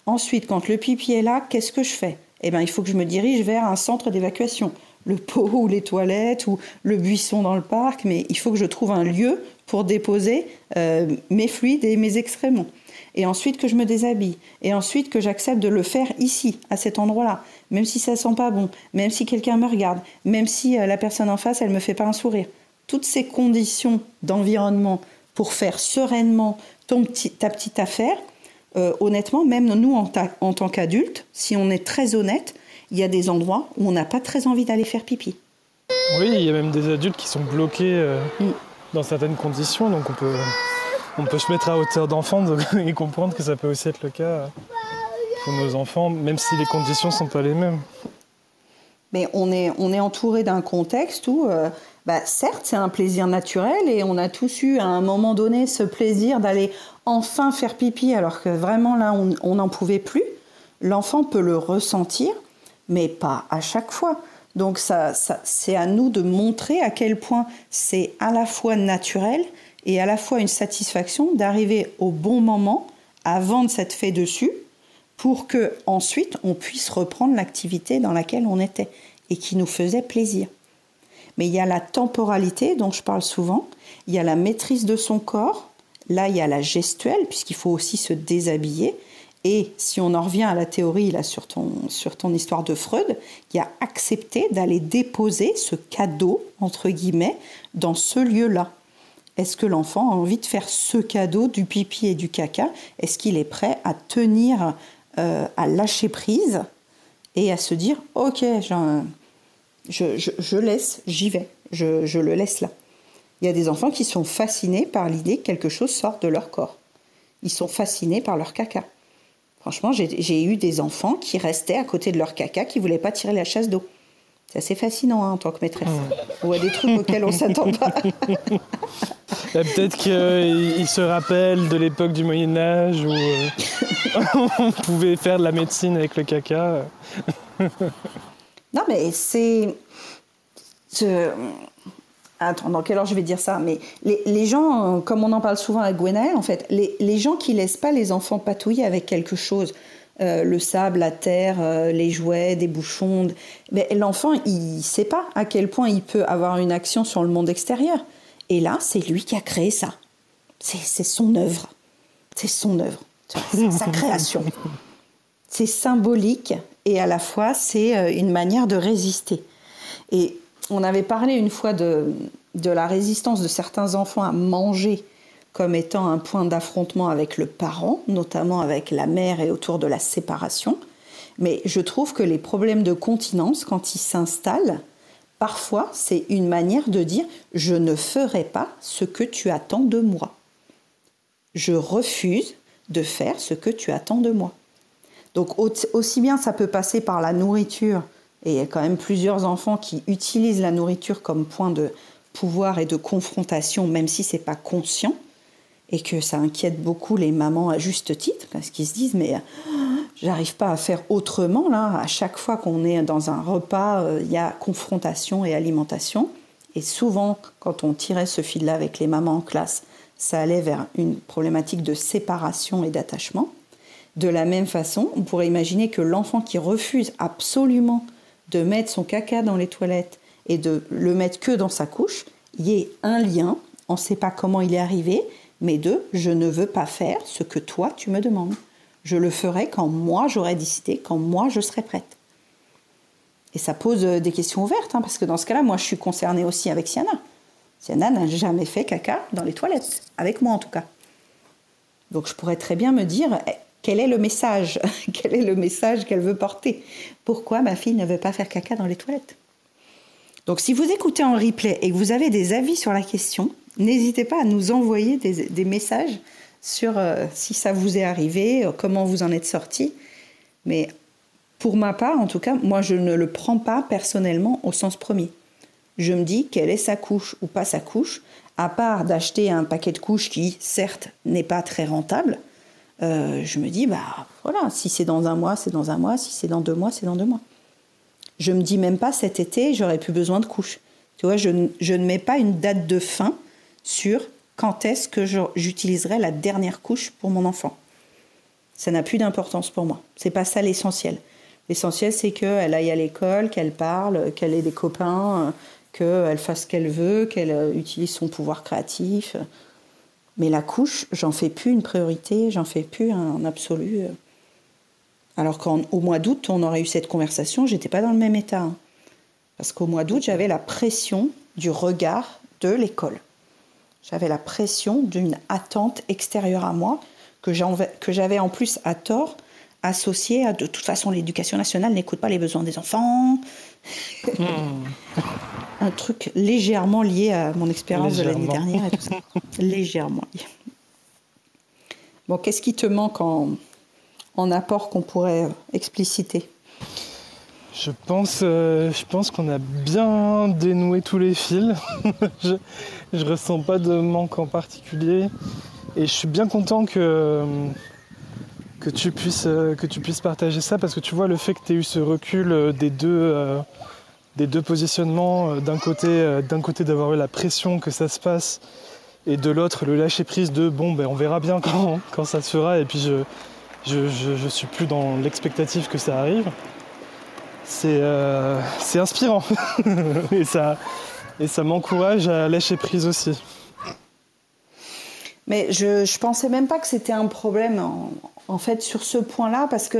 Ensuite, quand le pipi est là, qu'est-ce que je fais? Eh bien, il faut que je me dirige vers un centre d'évacuation. Le pot ou les toilettes ou le buisson dans le parc, mais il faut que je trouve un lieu pour déposer euh, mes fluides et mes excréments. Et ensuite que je me déshabille. Et ensuite que j'accepte de le faire ici, à cet endroit-là. Même si ça sent pas bon, même si quelqu'un me regarde, même si euh, la personne en face, elle me fait pas un sourire. Toutes ces conditions d'environnement pour faire sereinement ton ta petite affaire, euh, honnêtement, même nous en, en tant qu'adultes, si on est très honnête, il y a des endroits où on n'a pas très envie d'aller faire pipi. Oui, il y a même des adultes qui sont bloqués euh, mm. Dans certaines conditions, donc on peut, se mettre à hauteur d'enfant et comprendre que ça peut aussi être le cas pour nos enfants, même si les conditions ne sont pas les mêmes. Mais on est, on est entouré d'un contexte où euh, bah, certes, c'est un plaisir naturel et on a tous eu à un moment donné ce plaisir d'aller enfin faire pipi alors que vraiment là, on n'en pouvait plus. L'enfant peut le ressentir, mais pas à chaque fois. Donc ça, c'est à nous de montrer à quel point c'est à la fois naturel et à la fois une satisfaction d'arriver au bon moment avant de s'être fait dessus pour que ensuite on puisse reprendre l'activité dans laquelle on était et qui nous faisait plaisir. Mais il y a la temporalité dont je parle souvent, il y a la maîtrise de son corps, là il y a la gestuelle, puisqu'il faut aussi se déshabiller. Et si on en revient à la théorie là, sur, ton, sur ton histoire de Freud, y a accepté d'aller déposer ce cadeau, entre guillemets, dans ce lieu-là. Est-ce que l'enfant a envie de faire ce cadeau du pipi et du caca? Est-ce qu'il est prêt à tenir, euh, à lâcher prise et à se dire, ok, je, laisse, j'y vais, je, le laisse là. Il y a des enfants qui sont fascinés par l'idée que quelque chose sort de leur corps. Ils sont fascinés par leur caca. Franchement, j'ai eu des enfants qui restaient à côté de leur caca, qui ne voulaient pas tirer la chasse d'eau. C'est assez fascinant hein, en tant que maîtresse. Ou à des trucs auxquels on ne s'attend pas. Peut-être qu'ils se rappellent de l'époque du Moyen Âge où euh, on pouvait faire de la médecine avec le caca. Non, mais c'est. Attends, dans quelle heure je vais dire ça? Mais les, gens, comme on en parle souvent avec Gwenaël, en fait, les, gens qui laissent pas les enfants patouiller avec quelque chose, euh, le sable, la terre, euh, les jouets, des bouchons, l'enfant, il sait pas à quel point il peut avoir une action sur le monde extérieur. Et là, c'est lui qui a créé ça. C'est son œuvre. C'est son œuvre. C'est sa création. C'est symbolique et à la fois c'est euh, une manière de résister. Et on avait parlé une fois de, la résistance de certains enfants à manger comme étant un point d'affrontement avec le parent, notamment avec la mère et autour de la séparation. Mais je trouve que les problèmes de continence, quand ils s'installent, parfois c'est une manière de dire je ne ferai pas ce que tu attends de moi. Je refuse de faire ce que tu attends de moi. Donc aussi bien ça peut passer par la nourriture, et il y a quand même plusieurs enfants qui utilisent la nourriture comme point de pouvoir et de confrontation, même si c'est pas conscient, et que ça inquiète beaucoup les mamans à juste titre, parce qu'ils se disent mais j'arrive pas à faire autrement là. À chaque fois qu'on est dans un repas, euh, il y a confrontation et alimentation. Et souvent, quand on tirait ce fil-là avec les mamans en classe, ça allait vers une problématique de séparation et d'attachement. De la même façon, on pourrait imaginer que l'enfant qui refuse absolument de mettre son caca dans les toilettes et de le mettre que dans sa couche, il y ait un lien, on ne sait pas comment il est arrivé, mais de je ne veux pas faire ce que toi tu me demandes. Je le ferai quand moi j'aurai décidé, quand moi je serai prête. Et ça pose euh, des questions ouvertes, hein, parce que dans ce cas-là, moi je suis concernée aussi avec Siana. Siana n'a jamais fait caca dans les toilettes, avec moi en tout cas. Donc je pourrais très bien me dire, eh, quel est le message? Quel est le message qu'elle veut porter? Pourquoi ma fille ne veut pas faire caca dans les toilettes? Donc si vous écoutez en replay et que vous avez des avis sur la question, n'hésitez pas à nous envoyer des, messages sur euh, si ça vous est arrivé, euh, comment vous en êtes sorti. Mais pour ma part, en tout cas, moi je ne le prends pas personnellement au sens premier. Je me dis quelle est sa couche ou pas sa couche, à part d'acheter un paquet de couches qui, certes, n'est pas très rentable, euh, je me dis, bah voilà, si c'est dans un mois, c'est dans un mois, si c'est dans deux mois, c'est dans deux mois. Je me dis même pas cet été, j'aurais plus besoin de couches. Tu vois, je, ne mets pas une date de fin sur quand est-ce que j'utiliserai la dernière couche pour mon enfant. Ça n'a plus d'importance pour moi. C'est pas ça l'essentiel. L'essentiel, c'est qu'elle aille à l'école, qu'elle parle, qu'elle ait des copains, qu'elle fasse ce qu'elle veut, qu'elle utilise son pouvoir créatif. Mais la couche, j'en fais plus une priorité, j'en fais plus un absolu. Alors qu'au mois d'août, on aurait eu cette conversation, j'étais pas dans le même état. Parce qu'au mois d'août, j'avais la pression du regard de l'école. J'avais la pression d'une attente extérieure à moi que j'avais en plus à tort associée à de toute façon l'éducation nationale n'écoute pas les besoins des enfants. Hmm. Un truc légèrement lié à mon expérience de l'année dernière et tout ça. légèrement lié. Bon, qu'est-ce qui te manque en, en apport qu'on pourrait expliciter? Je pense, euh, je pense qu'on a bien dénoué tous les fils. je, ne ressens pas de manque en particulier. Et je suis bien content que, que, tu puisses, euh, que tu puisses partager ça parce que tu vois le fait que tu aies eu ce recul euh, des deux, des deux positionnements, d'un côté, d'un côté d'avoir eu la pression que ça se passe et de l'autre le lâcher prise de bon ben on verra bien quand, quand ça se fera et puis je, je, je, suis plus dans l'expectative que ça arrive. C'est euh, inspirant et ça, et ça m'encourage à lâcher prise aussi. Mais je, je pensais même pas que c'était un problème en, fait sur ce point-là parce que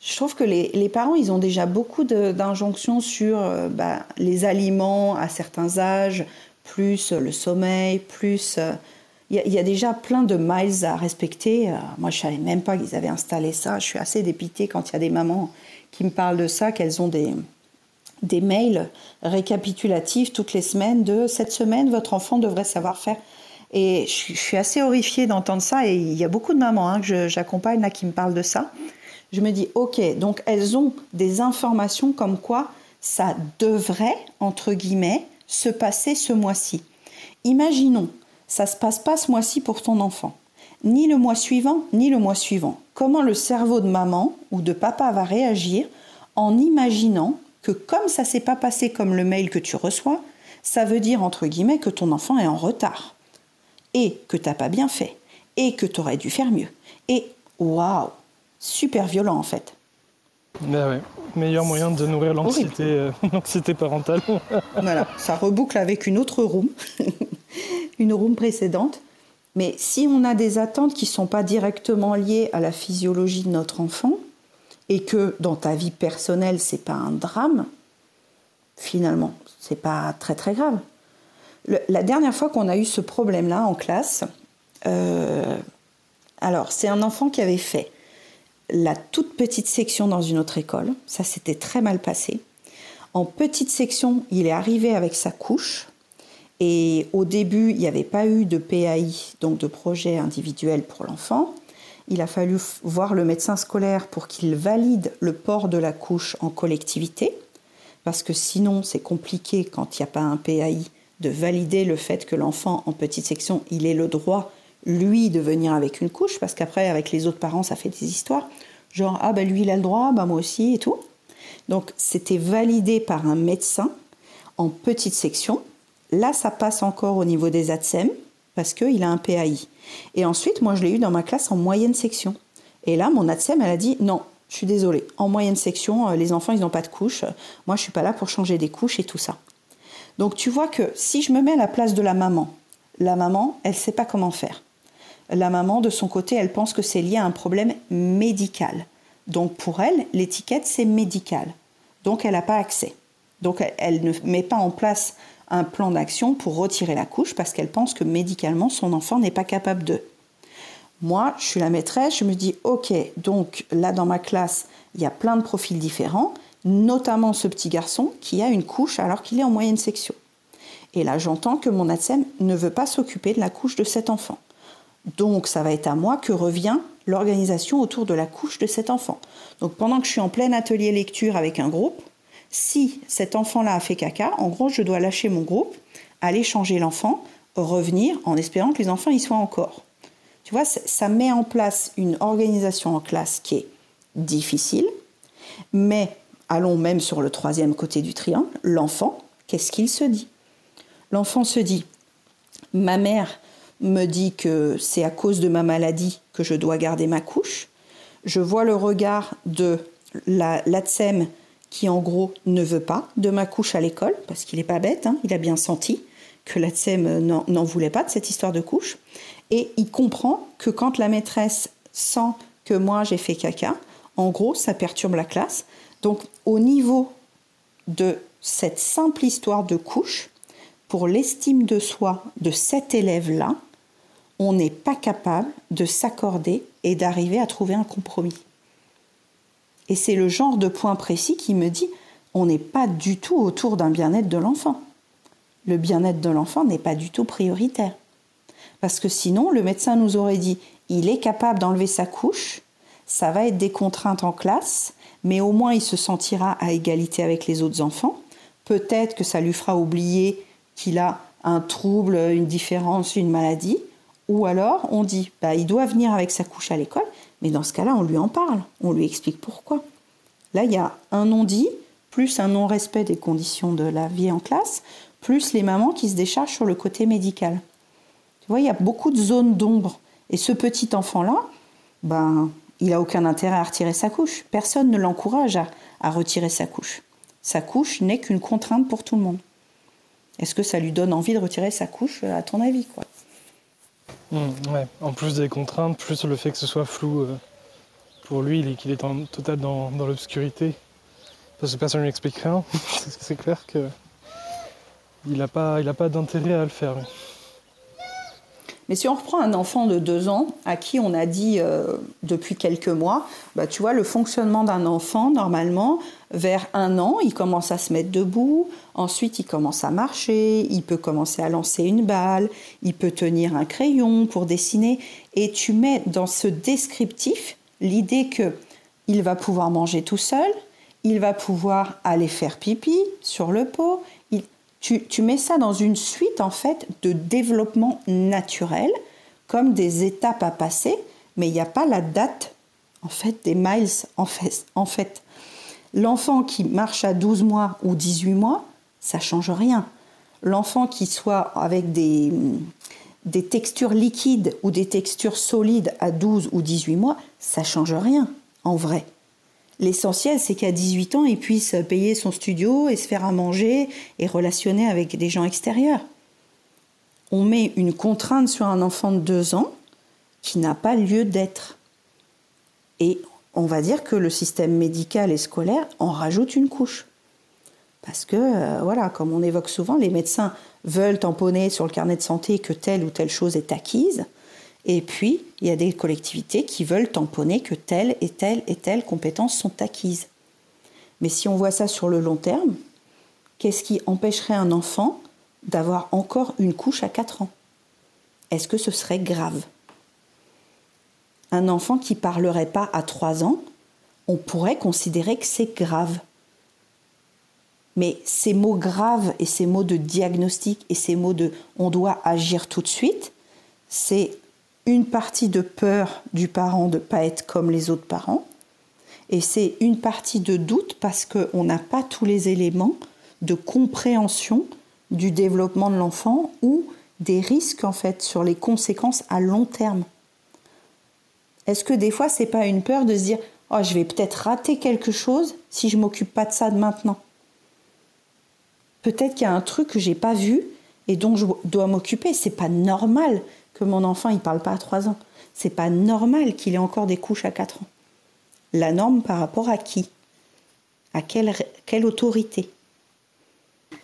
je trouve que les, parents, ils ont déjà beaucoup d'injonctions sur euh, bah, les aliments à certains âges, plus le sommeil, plus euh, il y, a déjà plein de miles à respecter. Euh, moi, je savais même pas qu'ils avaient installé ça. Je suis assez dépitée quand il y a des mamans qui me parlent de ça, qu'elles ont des, des mails récapitulatifs toutes les semaines de cette semaine, votre enfant devrait savoir faire. Et je, suis assez horrifiée d'entendre ça. Et il y a beaucoup de mamans hein, que j'accompagne là qui me parlent de ça. Je me dis, ok, donc elles ont des informations comme quoi ça devrait, entre guillemets, se passer ce mois-ci. Imaginons ça se passe pas ce mois-ci pour ton enfant. Ni le mois suivant, ni le mois suivant. Comment le cerveau de maman ou de papa va réagir en imaginant que comme ça s'est pas passé comme le mail que tu reçois, ça veut dire entre guillemets que ton enfant est en retard? Et que t'as pas bien fait et que tu aurais dû faire mieux. Et waouh, super violent en fait. Ben ouais. Meilleur moyen de nourrir l'anxiété, euh, parentale. voilà, ça reboucle avec une autre room. une room précédente. Mais si on a des attentes qui ne sont pas directement liées à la physiologie de notre enfant, et que dans ta vie personnelle, c'est pas un drame, finalement, c'est pas très très grave. La dernière fois qu'on a eu ce problème-là en classe, euh, alors c'est un enfant qui avait fait la toute petite section dans une autre école, ça s'était très mal passé. En petite section, il est arrivé avec sa couche, et au début, il n'y avait pas eu de PAI, donc de projet individuel pour l'enfant. Il a fallu voir le médecin scolaire pour qu'il valide le port de la couche en collectivité, parce que sinon c'est compliqué quand il n'y a pas un PAI de valider le fait que l'enfant en petite section, il ait le droit, lui, de venir avec une couche, parce qu'après, avec les autres parents, ça fait des histoires. Genre, ah ben lui, il a le droit, ben moi aussi, et tout. Donc c'était validé par un médecin en petite section. Là, ça passe encore au niveau des ATSEM parce qu'il a un PAI. Et ensuite, moi, je l'ai eu dans ma classe en moyenne section. Et là, mon ATSEM, elle a dit non, je suis désolée. En moyenne section, euh, les enfants, ils n'ont pas de couche. Moi, je suis pas là pour changer des couches et tout ça. Donc, tu vois que si je me mets à la place de la maman, la maman, elle ne sait pas comment faire. La maman, de son côté, elle pense que c'est lié à un problème médical. Donc, pour elle, l'étiquette, c'est médical. Donc, elle n'a pas accès. Donc, elle ne met pas en place un plan d'action pour retirer la couche parce qu'elle pense que médicalement son enfant n'est pas capable de. Moi, je suis la maîtresse, je me dis ok, donc là dans ma classe, il y a plein de profils différents, notamment ce petit garçon qui a une couche alors qu'il est en moyenne section. Et là, j'entends que mon ATSEM ne veut pas s'occuper de la couche de cet enfant. Donc, ça va être à moi que revient l'organisation autour de la couche de cet enfant. Donc, pendant que je suis en plein atelier lecture avec un groupe, si cet enfant-là a fait caca, en gros, je dois lâcher mon groupe, aller changer l'enfant, revenir en espérant que les enfants y soient encore. Tu vois, ça met en place une organisation en classe qui est difficile, mais allons même sur le troisième côté du triangle, l'enfant, qu'est-ce qu'il se dit? L'enfant se dit, ma mère me dit que c'est à cause de ma maladie que je dois garder ma couche. Je vois le regard de la l'ATSEM qui en gros ne veut pas de ma couche à l'école, parce qu'il n'est pas bête, hein, il a bien senti que l'ATSEM n'en voulait pas de cette histoire de couche. Et il comprend que quand la maîtresse sent que moi j'ai fait caca, en gros, ça perturbe la classe. Donc au niveau de cette simple histoire de couche, pour l'estime de soi de cet élève-là, on n'est pas capable de s'accorder et d'arriver à trouver un compromis. Et c'est le genre de point précis qui me dit on n'est pas du tout autour d'un bien-être de l'enfant. Le bien-être de l'enfant n'est pas du tout prioritaire. Parce que sinon, le médecin nous aurait dit il est capable d'enlever sa couche, ça va être des contraintes en classe, mais au moins il se sentira à égalité avec les autres enfants. Peut-être que ça lui fera oublier qu'il a un trouble, une différence, une maladie. Ou alors on dit bah, il doit venir avec sa couche à l'école, mais dans ce cas-là, on lui en parle, on lui explique pourquoi. Là, il y a un non-dit, plus un non-respect des conditions de la vie en classe, plus les mamans qui se déchargent sur le côté médical. Tu vois, il y a beaucoup de zones d'ombre. Et ce petit enfant-là, ben, il n'a aucun intérêt à retirer sa couche. Personne ne l'encourage à, retirer sa couche. Sa couche n'est qu'une contrainte pour tout le monde. Est-ce que ça lui donne envie de retirer sa couche, à ton avis quoi? Ouais. En plus des contraintes, plus le fait que ce soit flou euh, pour lui, qu'il est en total dans, l'obscurité. Parce que personne ne lui explique rien. c'est clair que il n'a pas, d'intérêt à le faire. Si on reprend un enfant de deux ans à qui on a dit euh, depuis quelques mois, bah, tu vois, le fonctionnement d'un enfant, normalement, vers un an, il commence à se mettre debout, ensuite il commence à marcher, il peut commencer à lancer une balle, il peut tenir un crayon pour dessiner, et tu mets dans ce descriptif l'idée que il va pouvoir manger tout seul, il va pouvoir aller faire pipi sur le pot, tu, mets ça dans une suite en fait de développement naturel, comme des étapes à passer, mais il n'y a pas la date en fait des miles en fait. En fait. L'enfant qui marche à 12 mois ou 18 mois, ça change rien. L'enfant qui soit avec des, des textures liquides ou des textures solides à 12 ou 18 mois, ça change rien en vrai. L'essentiel, c'est qu'à 18 ans, il puisse payer son studio et se faire à manger et relationner avec des gens extérieurs. On met une contrainte sur un enfant de 2 ans qui n'a pas lieu d'être. Et on va dire que le système médical et scolaire en rajoute une couche. Parce que, euh, voilà, comme on évoque souvent, les médecins veulent tamponner sur le carnet de santé que telle ou telle chose est acquise. Et puis, il y a des collectivités qui veulent tamponner que telle et telle et telle compétences sont acquises. Mais si on voit ça sur le long terme, qu'est-ce qui empêcherait un enfant d'avoir encore une couche à 4 ans? Est-ce que ce serait grave? Un enfant qui parlerait pas à 3 ans, on pourrait considérer que c'est grave. Mais ces mots graves et ces mots de diagnostic et ces mots de on doit agir tout de suite, c'est une partie de peur du parent de ne pas être comme les autres parents, et c'est une partie de doute parce qu'on n'a pas tous les éléments de compréhension du développement de l'enfant ou des risques en fait sur les conséquences à long terme. Est-ce que des fois c'est pas une peur de se dire oh je vais peut-être rater quelque chose si je m'occupe pas de ça de maintenant. Peut-être qu'il y a un truc que j'ai pas vu et dont je dois m'occuper. C'est pas normal que mon enfant il parle pas à 3 ans. C'est pas normal qu'il ait encore des couches à 4 ans. La norme par rapport à qui? À quelle, quelle autorité?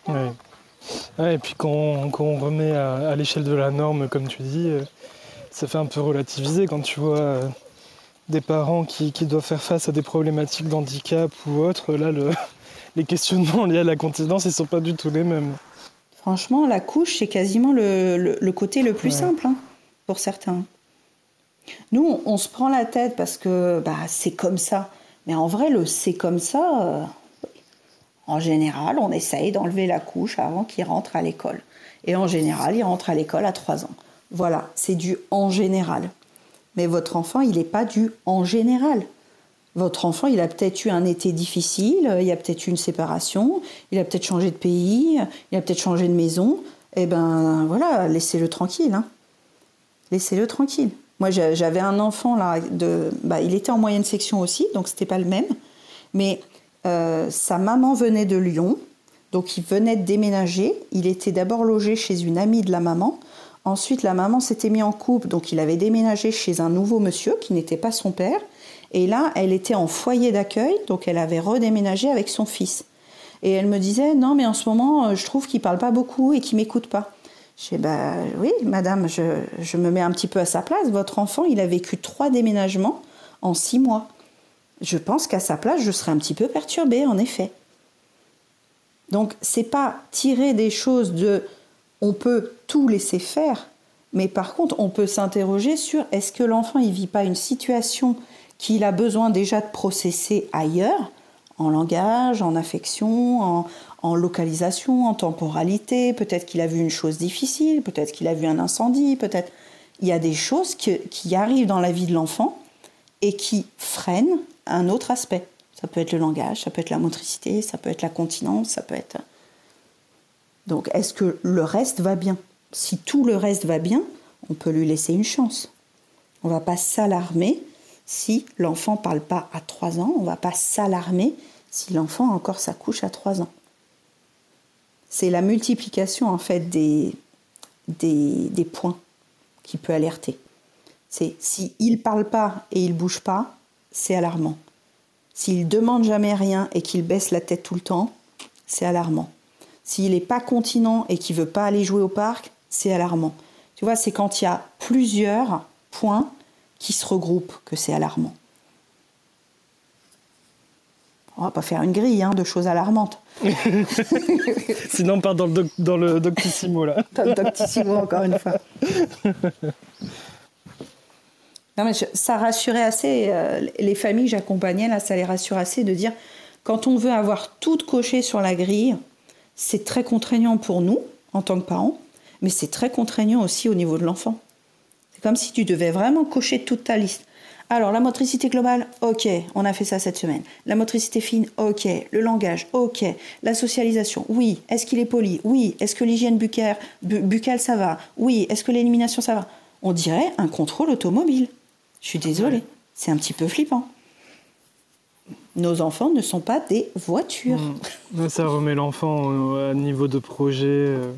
Ouais. Et puis quand on, remet à, l'échelle de la norme, comme tu dis, euh, ça fait un peu relativiser quand tu vois euh, des parents qui, doivent faire face à des problématiques d'handicap ou autres. Là, le, les questionnements liés à la continence, ils sont pas du tout les mêmes. Franchement, la couche, c'est quasiment le, côté le plus simple hein, pour certains. Nous, on, se prend la tête parce que bah, c'est comme ça. Mais en vrai, le c'est comme ça, euh, en général, on essaye d'enlever la couche avant qu'il rentre à l'école. Et en général, il rentre à l'école à 3 ans. Voilà, c'est du en général. Mais votre enfant, il n'est pas du en général. Votre enfant, il a peut-être eu un été difficile, il a peut-être eu une séparation, il a peut-être changé de pays, il a peut-être changé de maison. Eh ben voilà, laissez-le tranquille. Hein. Laissez-le tranquille. Moi, j'avais un enfant là, de, bah, il était en moyenne section aussi, donc c'était pas le même. Mais euh, sa maman venait de Lyon, donc il venait de déménager. Il était d'abord logé chez une amie de la maman. Ensuite, la maman s'était mise en couple, donc il avait déménagé chez un nouveau monsieur qui n'était pas son père. Et là, elle était en foyer d'accueil, donc elle avait redéménagé avec son fils. Et elle me disait non, mais en ce moment, euh, je trouve qu'il parle pas beaucoup et qu'il m'écoute pas. Je dis bah oui, madame, je, me mets un petit peu à sa place. Votre enfant, il a vécu trois déménagements en six mois. Je pense qu'à sa place, je serais un petit peu perturbée, en effet. Donc, c'est pas tirer des choses de on peut tout laisser faire, mais par contre, on peut s'interroger sur est-ce que l'enfant il vit pas une situation qu'il a besoin déjà de processer ailleurs en langage, en affection, en, localisation, en temporalité. Peut-être qu'il a vu une chose difficile, peut-être qu'il a vu un incendie, peut-être. Il y a des choses qui arrivent dans la vie de l'enfant et qui freinent un autre aspect. Ça peut être le langage, ça peut être la motricité, ça peut être la continence, ça peut être. Donc, est-ce que le reste va bien? Si tout le reste va bien, on peut lui laisser une chance. On ne va pas s'alarmer si l'enfant ne parle pas à 3 ans, on ne va pas s'alarmer si l'enfant a encore sa couche à 3 ans. C'est la multiplication en fait des, points qui peut alerter. C'est s'il ne parle pas et il bouge pas, c'est alarmant. S'il demande jamais rien et qu'il baisse la tête tout le temps, c'est alarmant. S'il n'est pas continent et qu'il veut pas aller jouer au parc, c'est alarmant. Tu vois, c'est quand il y a plusieurs points qui se regroupent que c'est alarmant. On va pas faire une grille hein, de choses alarmantes. Sinon, on part dans le, dans le doctissimo, là. Dans le doctissimo, encore une fois. Non, mais ça rassurait assez, euh, les familles que j'accompagnais, là, ça les rassure assez de dire, quand on veut avoir tout coché sur la grille, c'est très contraignant pour nous, en tant que parents, mais c'est très contraignant aussi au niveau de l'enfant. C'est comme si tu devais vraiment cocher toute ta liste. Alors, la motricité globale, ok, on a fait ça cette semaine. La motricité fine, ok. Le langage, ok. La socialisation, oui. Est-ce qu'il est poli? Oui. Est-ce que l'hygiène buccale, buccale, ça va? Oui. Est-ce que l'élimination, ça va? On dirait un contrôle automobile. Je suis désolée, c'est un petit peu flippant. Nos enfants ne sont pas des voitures. Mmh. Ça remet l'enfant à niveau de projet. Euh,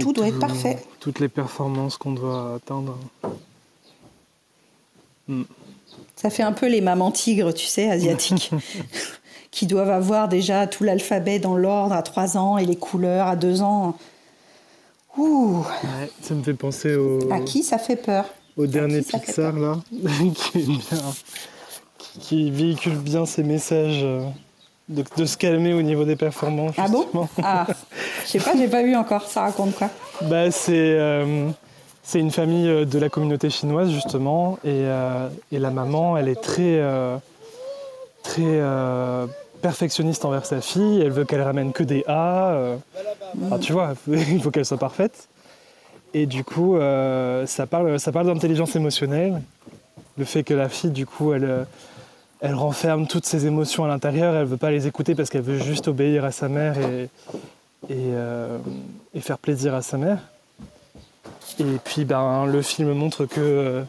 tout doit être parfait. Toutes les performances qu'on doit atteindre. Hmm. Ça fait un peu les mamans tigres, tu sais, asiatiques, qui doivent avoir déjà tout l'alphabet dans l'ordre à 3 ans et les couleurs à 2 ans. Ouh. ça me fait penser au. À qui ça fait peur Au dernier Pixar, là, qui, véhicule bien ces messages. Euh, de, se calmer au niveau des performances. Ah bon Ah, je sais pas, j'ai pas vu encore. Ça raconte quoi Bah c'est euh, c'est une famille euh, de la communauté chinoise justement et, euh, et la maman, elle est très très perfectionniste envers sa fille. Elle veut qu'elle ramène que des A. tu vois, il faut qu'elle soit parfaite. Et du coup, ça parle ça parle d'intelligence émotionnelle. Le fait que la fille, du coup, elle elle renferme toutes ses émotions à l'intérieur, elle veut pas les écouter parce qu'elle veut juste obéir à sa mère et, euh, faire plaisir à sa mère. Et puis ben, le film montre que euh,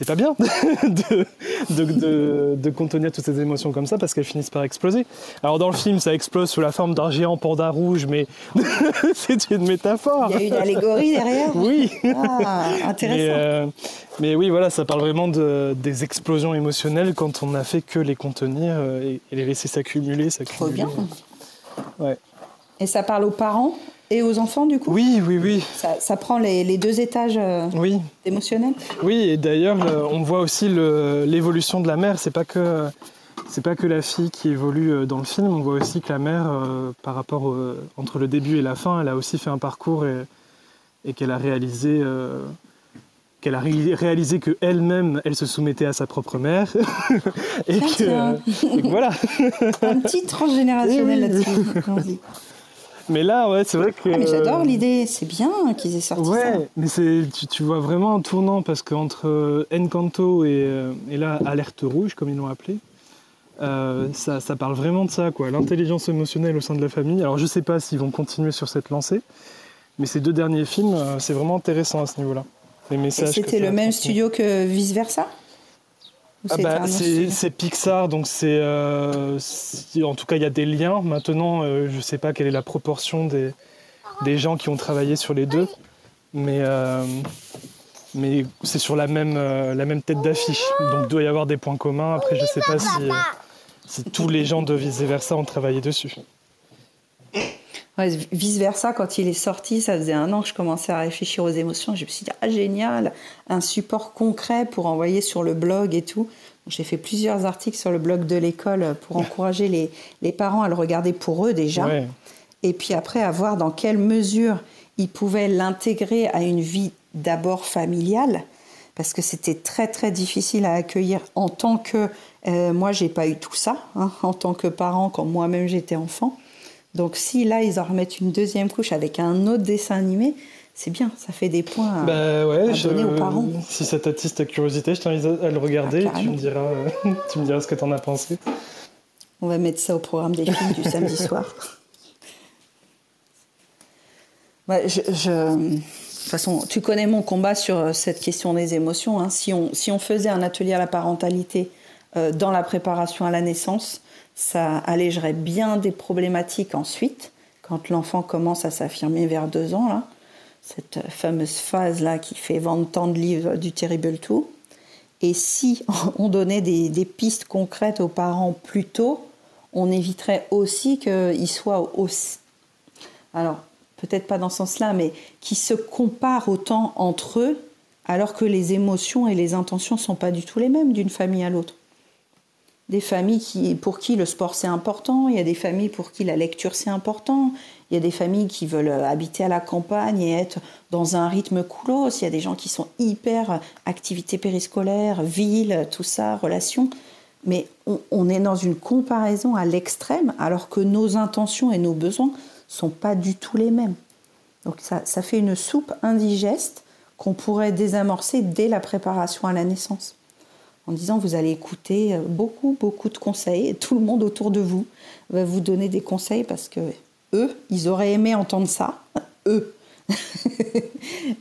c'est pas bien de, contenir toutes ces émotions comme ça parce qu'elles finissent par exploser. Alors dans le film, ça explose sous la forme d'un géant panda rouge, mais c'est une métaphore. Il y a une allégorie derrière Oui. Ah, intéressant. Euh, mais, oui, voilà, ça parle vraiment de, des explosions émotionnelles quand on n'a fait que les contenir euh, et, les laisser s'accumuler, s'accumuler. Trop bien. Ouais. Et ça parle aux parents? Et aux enfants, du coup Oui, oui, oui. Ça, prend les, deux étages euh, oui. émotionnels Oui, et d'ailleurs, on voit aussi l'évolution de la mère. C'est pas que. C'est pas que la fille qui évolue euh, dans le film, on voit aussi que la mère, euh, par rapport entre le début et la fin, elle a aussi fait un parcours et, qu'elle a réalisé qu'elle a réalisé que elle-même, elle se soumettait à sa propre mère. et, que, voilà. un petit transgénérationnel là-dessus. Mais là, ouais, c'est vrai que. Ah, mais j'adore l'idée, c'est bien qu'ils aient sorti ouais, ça. mais c'est, tu, vois vraiment un tournant parce qu'entre euh, Encanto et, euh, et là, Alerte Rouge, comme ils l'ont appelé, euh, ça, ça, parle vraiment de ça, quoi. L'intelligence émotionnelle au sein de la famille. Alors, je sais pas s'ils vont continuer sur cette lancée, mais ces deux derniers films, c'est vraiment intéressant à ce niveau-là. Les messages. C'était le même studio que Vice Versa ah bah, c'est Pixar, donc c'est en tout cas il y a des liens. Maintenant, je ne sais pas quelle est la proportion des, des gens qui ont travaillé sur les deux, mais mais c'est sur la même, euh, la même tête d'affiche. Donc il doit y avoir des points communs. Après, je ne sais pas si, euh, si, tous les gens de Vice Versa ont travaillé dessus. Vice versa, quand il est sorti, ça faisait un an que je commençais à réfléchir aux émotions. Je me suis dit, ah génial, un support concret pour envoyer sur le blog et tout. J'ai fait plusieurs articles sur le blog de l'école pour encourager les, les, parents à le regarder pour eux déjà. Et puis après, à voir dans quelle mesure ils pouvaient l'intégrer à une vie d'abord familiale, parce que c'était très très difficile à accueillir en tant que... Euh, moi, j'ai pas eu tout ça, hein, en tant que parent, quand moi-même j'étais enfant. Donc si là, ils en remettent une deuxième couche avec un autre dessin animé, c'est bien, ça fait des points à, bah ouais, donner aux parents. Si ça t'attise ta curiosité, je t'invite à le regarder ah, tu, me diras, tu me diras ce que tu en as pensé. On va mettre ça au programme des films du samedi soir. je, de toute façon, tu connais mon combat sur euh, cette question des émotions. Hein. Si, on, si on faisait un atelier à la parentalité euh, dans la préparation à la naissance, ça allégerait bien des problématiques ensuite, quand l'enfant commence à s'affirmer vers deux ans, là, cette fameuse phase-là qui fait vendre tant de livres du Terrible Two. Et si on donnait des, des pistes concrètes aux parents plus tôt, on éviterait aussi qu'ils soient aussi... Alors, peut-être pas dans ce sens-là, mais qui se comparent autant entre eux, alors que les émotions et les intentions ne sont pas du tout les mêmes d'une famille à l'autre. Des familles qui, pour qui le sport c'est important, il y a des familles pour qui la lecture c'est important, il y a des familles qui veulent habiter à la campagne et être dans un rythme coolos, il y a des gens qui sont hyper activités périscolaires, ville, tout ça, relations. Mais on, est dans une comparaison à l'extrême alors que nos intentions et nos besoins sont pas du tout les mêmes. Donc ça fait une soupe indigeste qu'on pourrait désamorcer dès la préparation à la naissance. En disant vous allez écouter euh, beaucoup, beaucoup de conseils et tout le monde autour de vous va vous donner des conseils parce que eux, ils auraient aimé entendre ça, eux.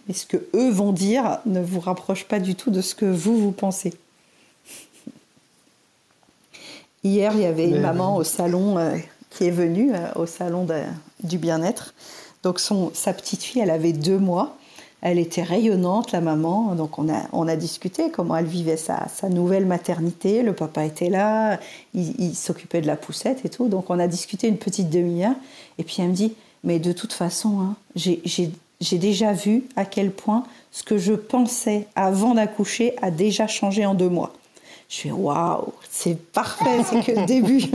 Mais ce que eux vont dire ne vous rapproche pas du tout de ce que vous, vous pensez. Hier, il y avait une maman au salon euh, qui est venue euh, au salon du bien-être. Donc son, sa petite fille, elle avait deux mois. Elle était rayonnante, la maman. Donc on a, on a discuté comment elle vivait sa, sa nouvelle maternité. Le papa était là, il, s'occupait de la poussette et tout. Donc on a discuté une petite demi-heure. Et puis elle me dit, mais de toute façon, hein, j'ai déjà vu à quel point ce que je pensais avant d'accoucher a déjà changé en deux mois. Je suis waouh, c'est parfait, c'est que le début.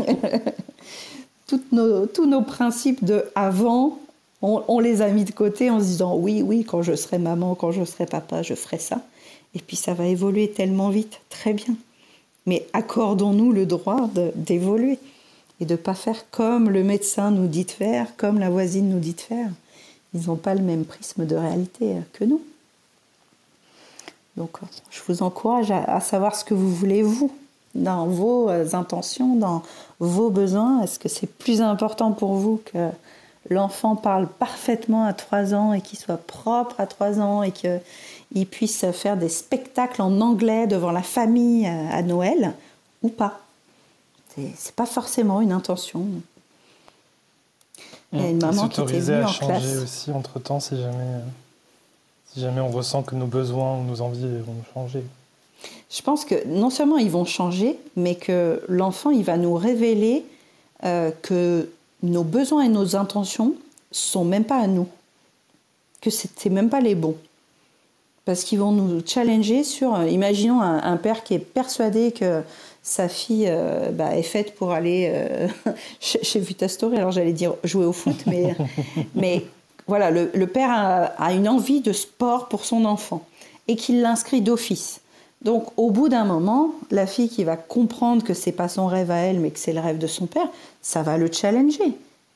nos, tous nos principes de avant, on, les a mis de côté en se disant oui, oui, quand je serai maman, quand je serai papa, je ferai ça. Et puis ça va évoluer tellement vite, très bien. Mais accordons-nous le droit d'évoluer et de ne pas faire comme le médecin nous dit de faire, comme la voisine nous dit de faire. Ils n'ont pas le même prisme de réalité que nous. Donc je vous encourage à savoir ce que vous voulez vous dans vos euh, intentions, dans vos besoins Est-ce que c'est plus important pour vous que l'enfant parle parfaitement à 3 ans et qu'il soit propre à 3 ans et qu'il puisse faire des spectacles en anglais devant la famille euh, à Noël ou pas C'est pas forcément une intention. Il y a une maman qui était venue à en changer aussi entre temps si jamais, euh, si jamais on ressent que nos besoins ou nos envies vont changer. Je pense que non seulement ils vont changer, mais que l'enfant, il va nous révéler euh, que nos besoins et nos intentions sont même pas à nous, que c'était même pas les bons. Parce qu'ils vont nous challenger sur, euh, imaginons un, père qui est persuadé que sa fille euh, bah, est faite pour aller chez, vu ta story, alors j'allais dire jouer au foot, mais, voilà, le, père a, une envie de sport pour son enfant et qu'il l'inscrit d'office. Donc, au bout d'un moment, la fille qui va comprendre que c'est pas son rêve à elle, mais que c'est le rêve de son père, ça va le challenger.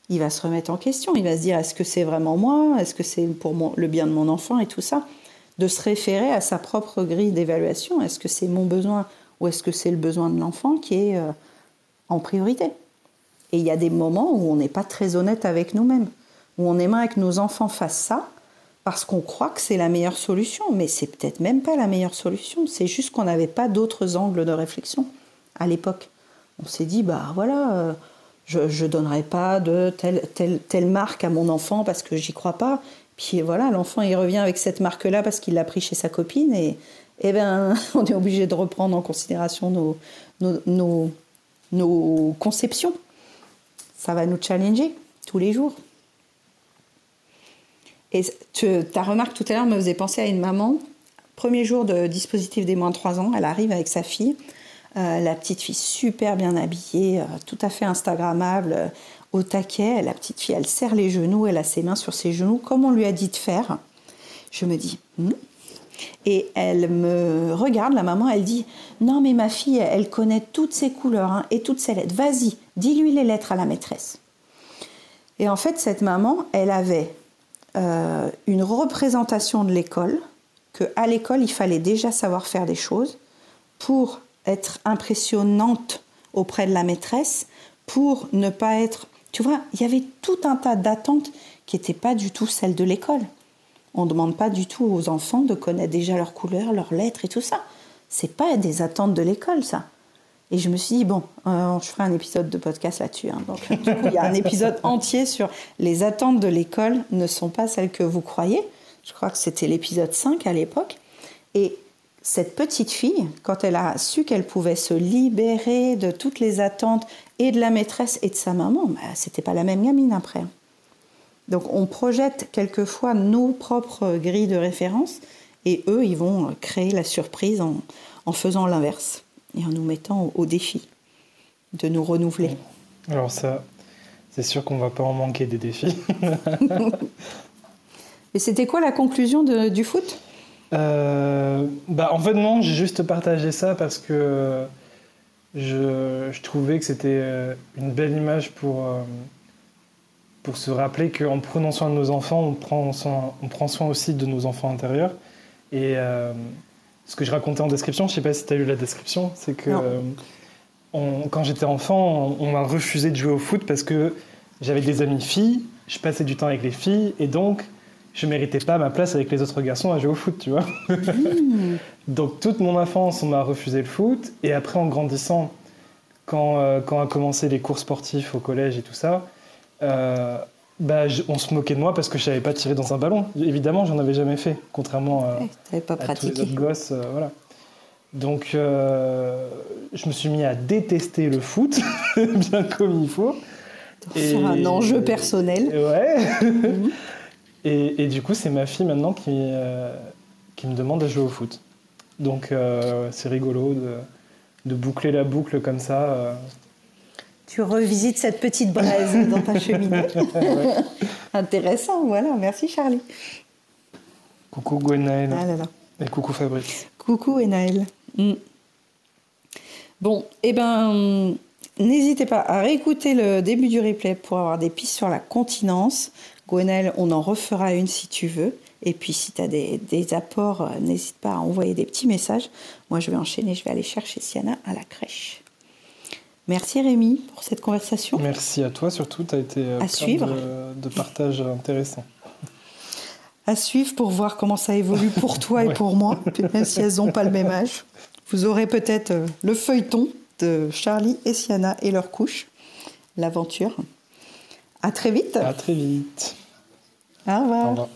Il va se remettre en question. Il va se dire est-ce que c'est vraiment moi? Est-ce que c'est pour le bien de mon enfant? Et tout ça De se référer à sa propre grille d'évaluation. Est-ce que c'est mon besoin ou est-ce que c'est le besoin de l'enfant qui est euh, en priorité? Et il y a des moments où on n'est pas très honnête avec nous-mêmes, où on aimerait que nos enfants fassent ça, parce qu'on croit que c'est la meilleure solution, mais c'est peut-être même pas la meilleure solution. C'est juste qu'on n'avait pas d'autres angles de réflexion à l'époque. On s'est dit, bah voilà, euh, je ne donnerai pas de telle, telle, marque à mon enfant parce que j'y crois pas. Puis voilà, l'enfant il revient avec cette marque-là parce qu'il l'a pris chez sa copine et, eh ben, on est obligé de reprendre en considération nos, nos, nos, nos conceptions. Ça va nous challenger tous les jours. Et ta remarque tout à l'heure me faisait penser à une maman. Premier jour de dispositif des moins de 3 ans, elle arrive avec sa fille. Euh, la petite fille super bien habillée, euh, tout à fait Instagrammable, euh, au taquet. La petite fille, elle serre les genoux, elle a ses mains sur ses genoux, comme on lui a dit de faire. Je me dis, hmm. et elle me regarde, la maman, elle dit, non mais ma fille, elle connaît toutes ses couleurs hein, et toutes ses lettres. Vas-y, dis-lui les lettres à la maîtresse. Et en fait, cette maman, elle avait euh, une représentation de l'école, qu'à l'école, il fallait déjà savoir faire des choses pour être impressionnante auprès de la maîtresse, pour ne pas être... Tu vois, il y avait tout un tas d'attentes qui n'étaient pas du tout celles de l'école. On ne demande pas du tout aux enfants de connaître déjà leurs couleurs, leurs lettres et tout ça. C'est pas des attentes de l'école, ça. Et je me suis dit, bon, euh, je ferai un épisode de podcast là-dessus. Hein. Donc, du coup, il y a un épisode entier sur les attentes de l'école ne sont pas celles que vous croyez. Je crois que c'était l'épisode 5 à l'époque. Et cette petite fille, quand elle a su qu'elle pouvait se libérer de toutes les attentes et de la maîtresse et de sa maman, bah, c'était pas la même gamine après. Donc on projette quelquefois nos propres grilles de référence et eux, ils vont créer la surprise en, en faisant l'inverse et en nous mettant au, défi de nous renouveler. Alors ça, c'est sûr qu'on va pas en manquer des défis. Et c'était quoi la conclusion de, du foot? Euh, bah, En fait non, j'ai juste partagé ça parce que je, je trouvais que c'était euh, une belle image pour, euh, pour se rappeler qu'en prenant soin de nos enfants, on prend, soin, on prend soin aussi de nos enfants intérieurs. Et ce que je racontais en description, je sais pas si tu as lu la description, c'est que euh, quand j'étais enfant, on, m'a refusé de jouer au foot parce que j'avais des amis filles, je passais du temps avec les filles et donc je méritais pas ma place avec les autres garçons à jouer au foot, tu vois. Hmm. donc toute mon enfance, on m'a refusé le foot et après en grandissant, quand, euh, quand a commencé les cours sportifs au collège et tout ça, euh, bah, on se moquait de moi parce que je savais pas tirer dans un ballon. Évidemment, j'en avais jamais fait, contrairement à, pas tous les autres gosses. Euh, voilà. Donc, euh, je me suis mis à détester le foot, bien comme il faut. C'est un enjeu personnel. Ouais. Mhm. et, du coup, c'est ma fille maintenant qui, euh, qui me demande de jouer au foot. Donc, c'est rigolo de, de, boucler la boucle comme ça tu revisites cette petite braise dans ta cheminée. Intéressant, voilà. Merci Charlie. Coucou Gwenaël. Ah Et coucou Fabrice. Coucou Enaël. Mm. Bon, eh ben, n'hésitez pas à réécouter le début du replay pour avoir des pistes sur la continence. Gwenaël, on en refera une si tu veux. Et puis si tu as des, des apports, euh, n'hésite pas à envoyer des petits messages. Moi, je vais enchaîner, je vais aller chercher Siana à la crèche. Merci Rémi pour cette conversation. Merci à toi surtout, tu as été euh, à suivre. De, partage intéressant. À suivre pour voir comment ça évolue pour toi et pour moi, même si elles n'ont pas le même âge. Vous aurez peut-être euh, le feuilleton de Charlie et Siana et leur couche, l'aventure. À très vite. À très vite. Au revoir.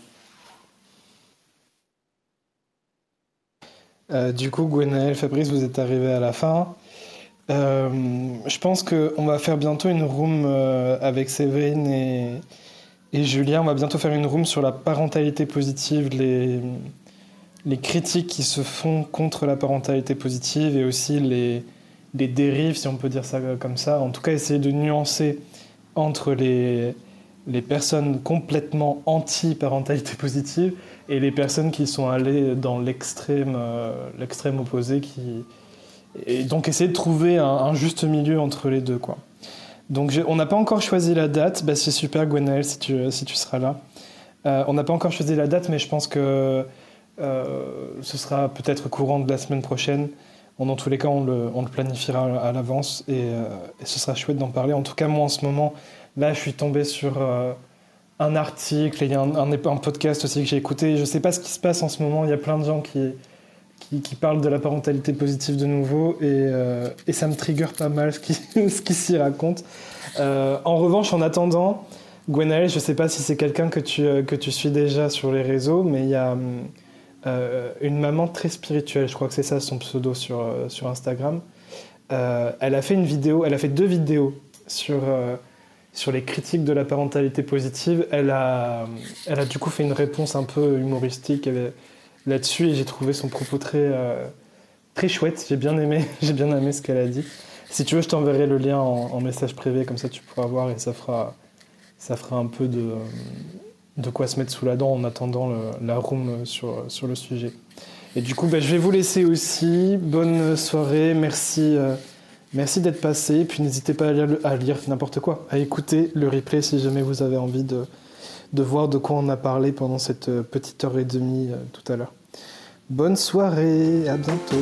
Euh, du coup, Gwenaël, Fabrice, vous êtes arrivés à la fin. Euh, je pense qu'on va faire bientôt une room euh, avec Séverine et, et, Julien. On va bientôt faire une room sur la parentalité positive, les, critiques qui se font contre la parentalité positive et aussi les, dérives, si on peut dire ça comme ça. En tout cas, essayer de nuancer entre les, les personnes complètement anti-parentalité positive et les personnes qui sont allées dans l'extrême euh, l'extrême opposé qui et donc essayer de trouver un, juste milieu entre les deux. Quoi. Donc on n'a pas encore choisi la date. Bah, c'est super Gwenaël si tu, si tu seras là. Euh, on n'a pas encore choisi la date, mais je pense que euh, ce sera peut-être courant de la semaine prochaine. Bon, dans tous les cas, on le, on le planifiera à, l'avance et, euh, et, ce sera chouette d'en parler. En tout cas, moi en ce moment, là, je suis tombé sur un article, il y a un, un, podcast aussi que j'ai écouté. Je ne sais pas ce qui se passe en ce moment. Il y a plein de gens qui, qui, parlent de la parentalité positive de nouveau et, euh, ça me trigger pas mal ce qui, s'y raconte. Euh, en revanche, en attendant, Gwenaël, je sais pas si c'est quelqu'un que tu, euh, que tu suis déjà sur les réseaux, mais il y a une maman très spirituelle, je crois que c'est ça son pseudo sur, sur Instagram. elle a fait une vidéo, elle a fait deux vidéos sur sur les critiques de la parentalité positive, elle a, elle a du coup fait une réponse un peu humoristique là-dessus et j'ai trouvé son propos très, euh, très chouette. J'ai bien aimé, j'ai bien aimé ce qu'elle a dit. Si tu veux, je t'enverrai le lien en, message privé, comme ça tu pourras voir et ça fera, ça fera un peu de, de quoi se mettre sous la dent en attendant la room sur, sur le sujet. Et du coup, bah, je vais vous laisser aussi. Bonne soirée, merci. Euh, Merci d'être passé, puis n'hésitez pas à lire, n'importe quoi, à écouter le replay si jamais vous avez envie de, de voir de quoi on a parlé pendant cette euh, petite heure et demie euh, tout à l'heure. Bonne soirée, à bientôt.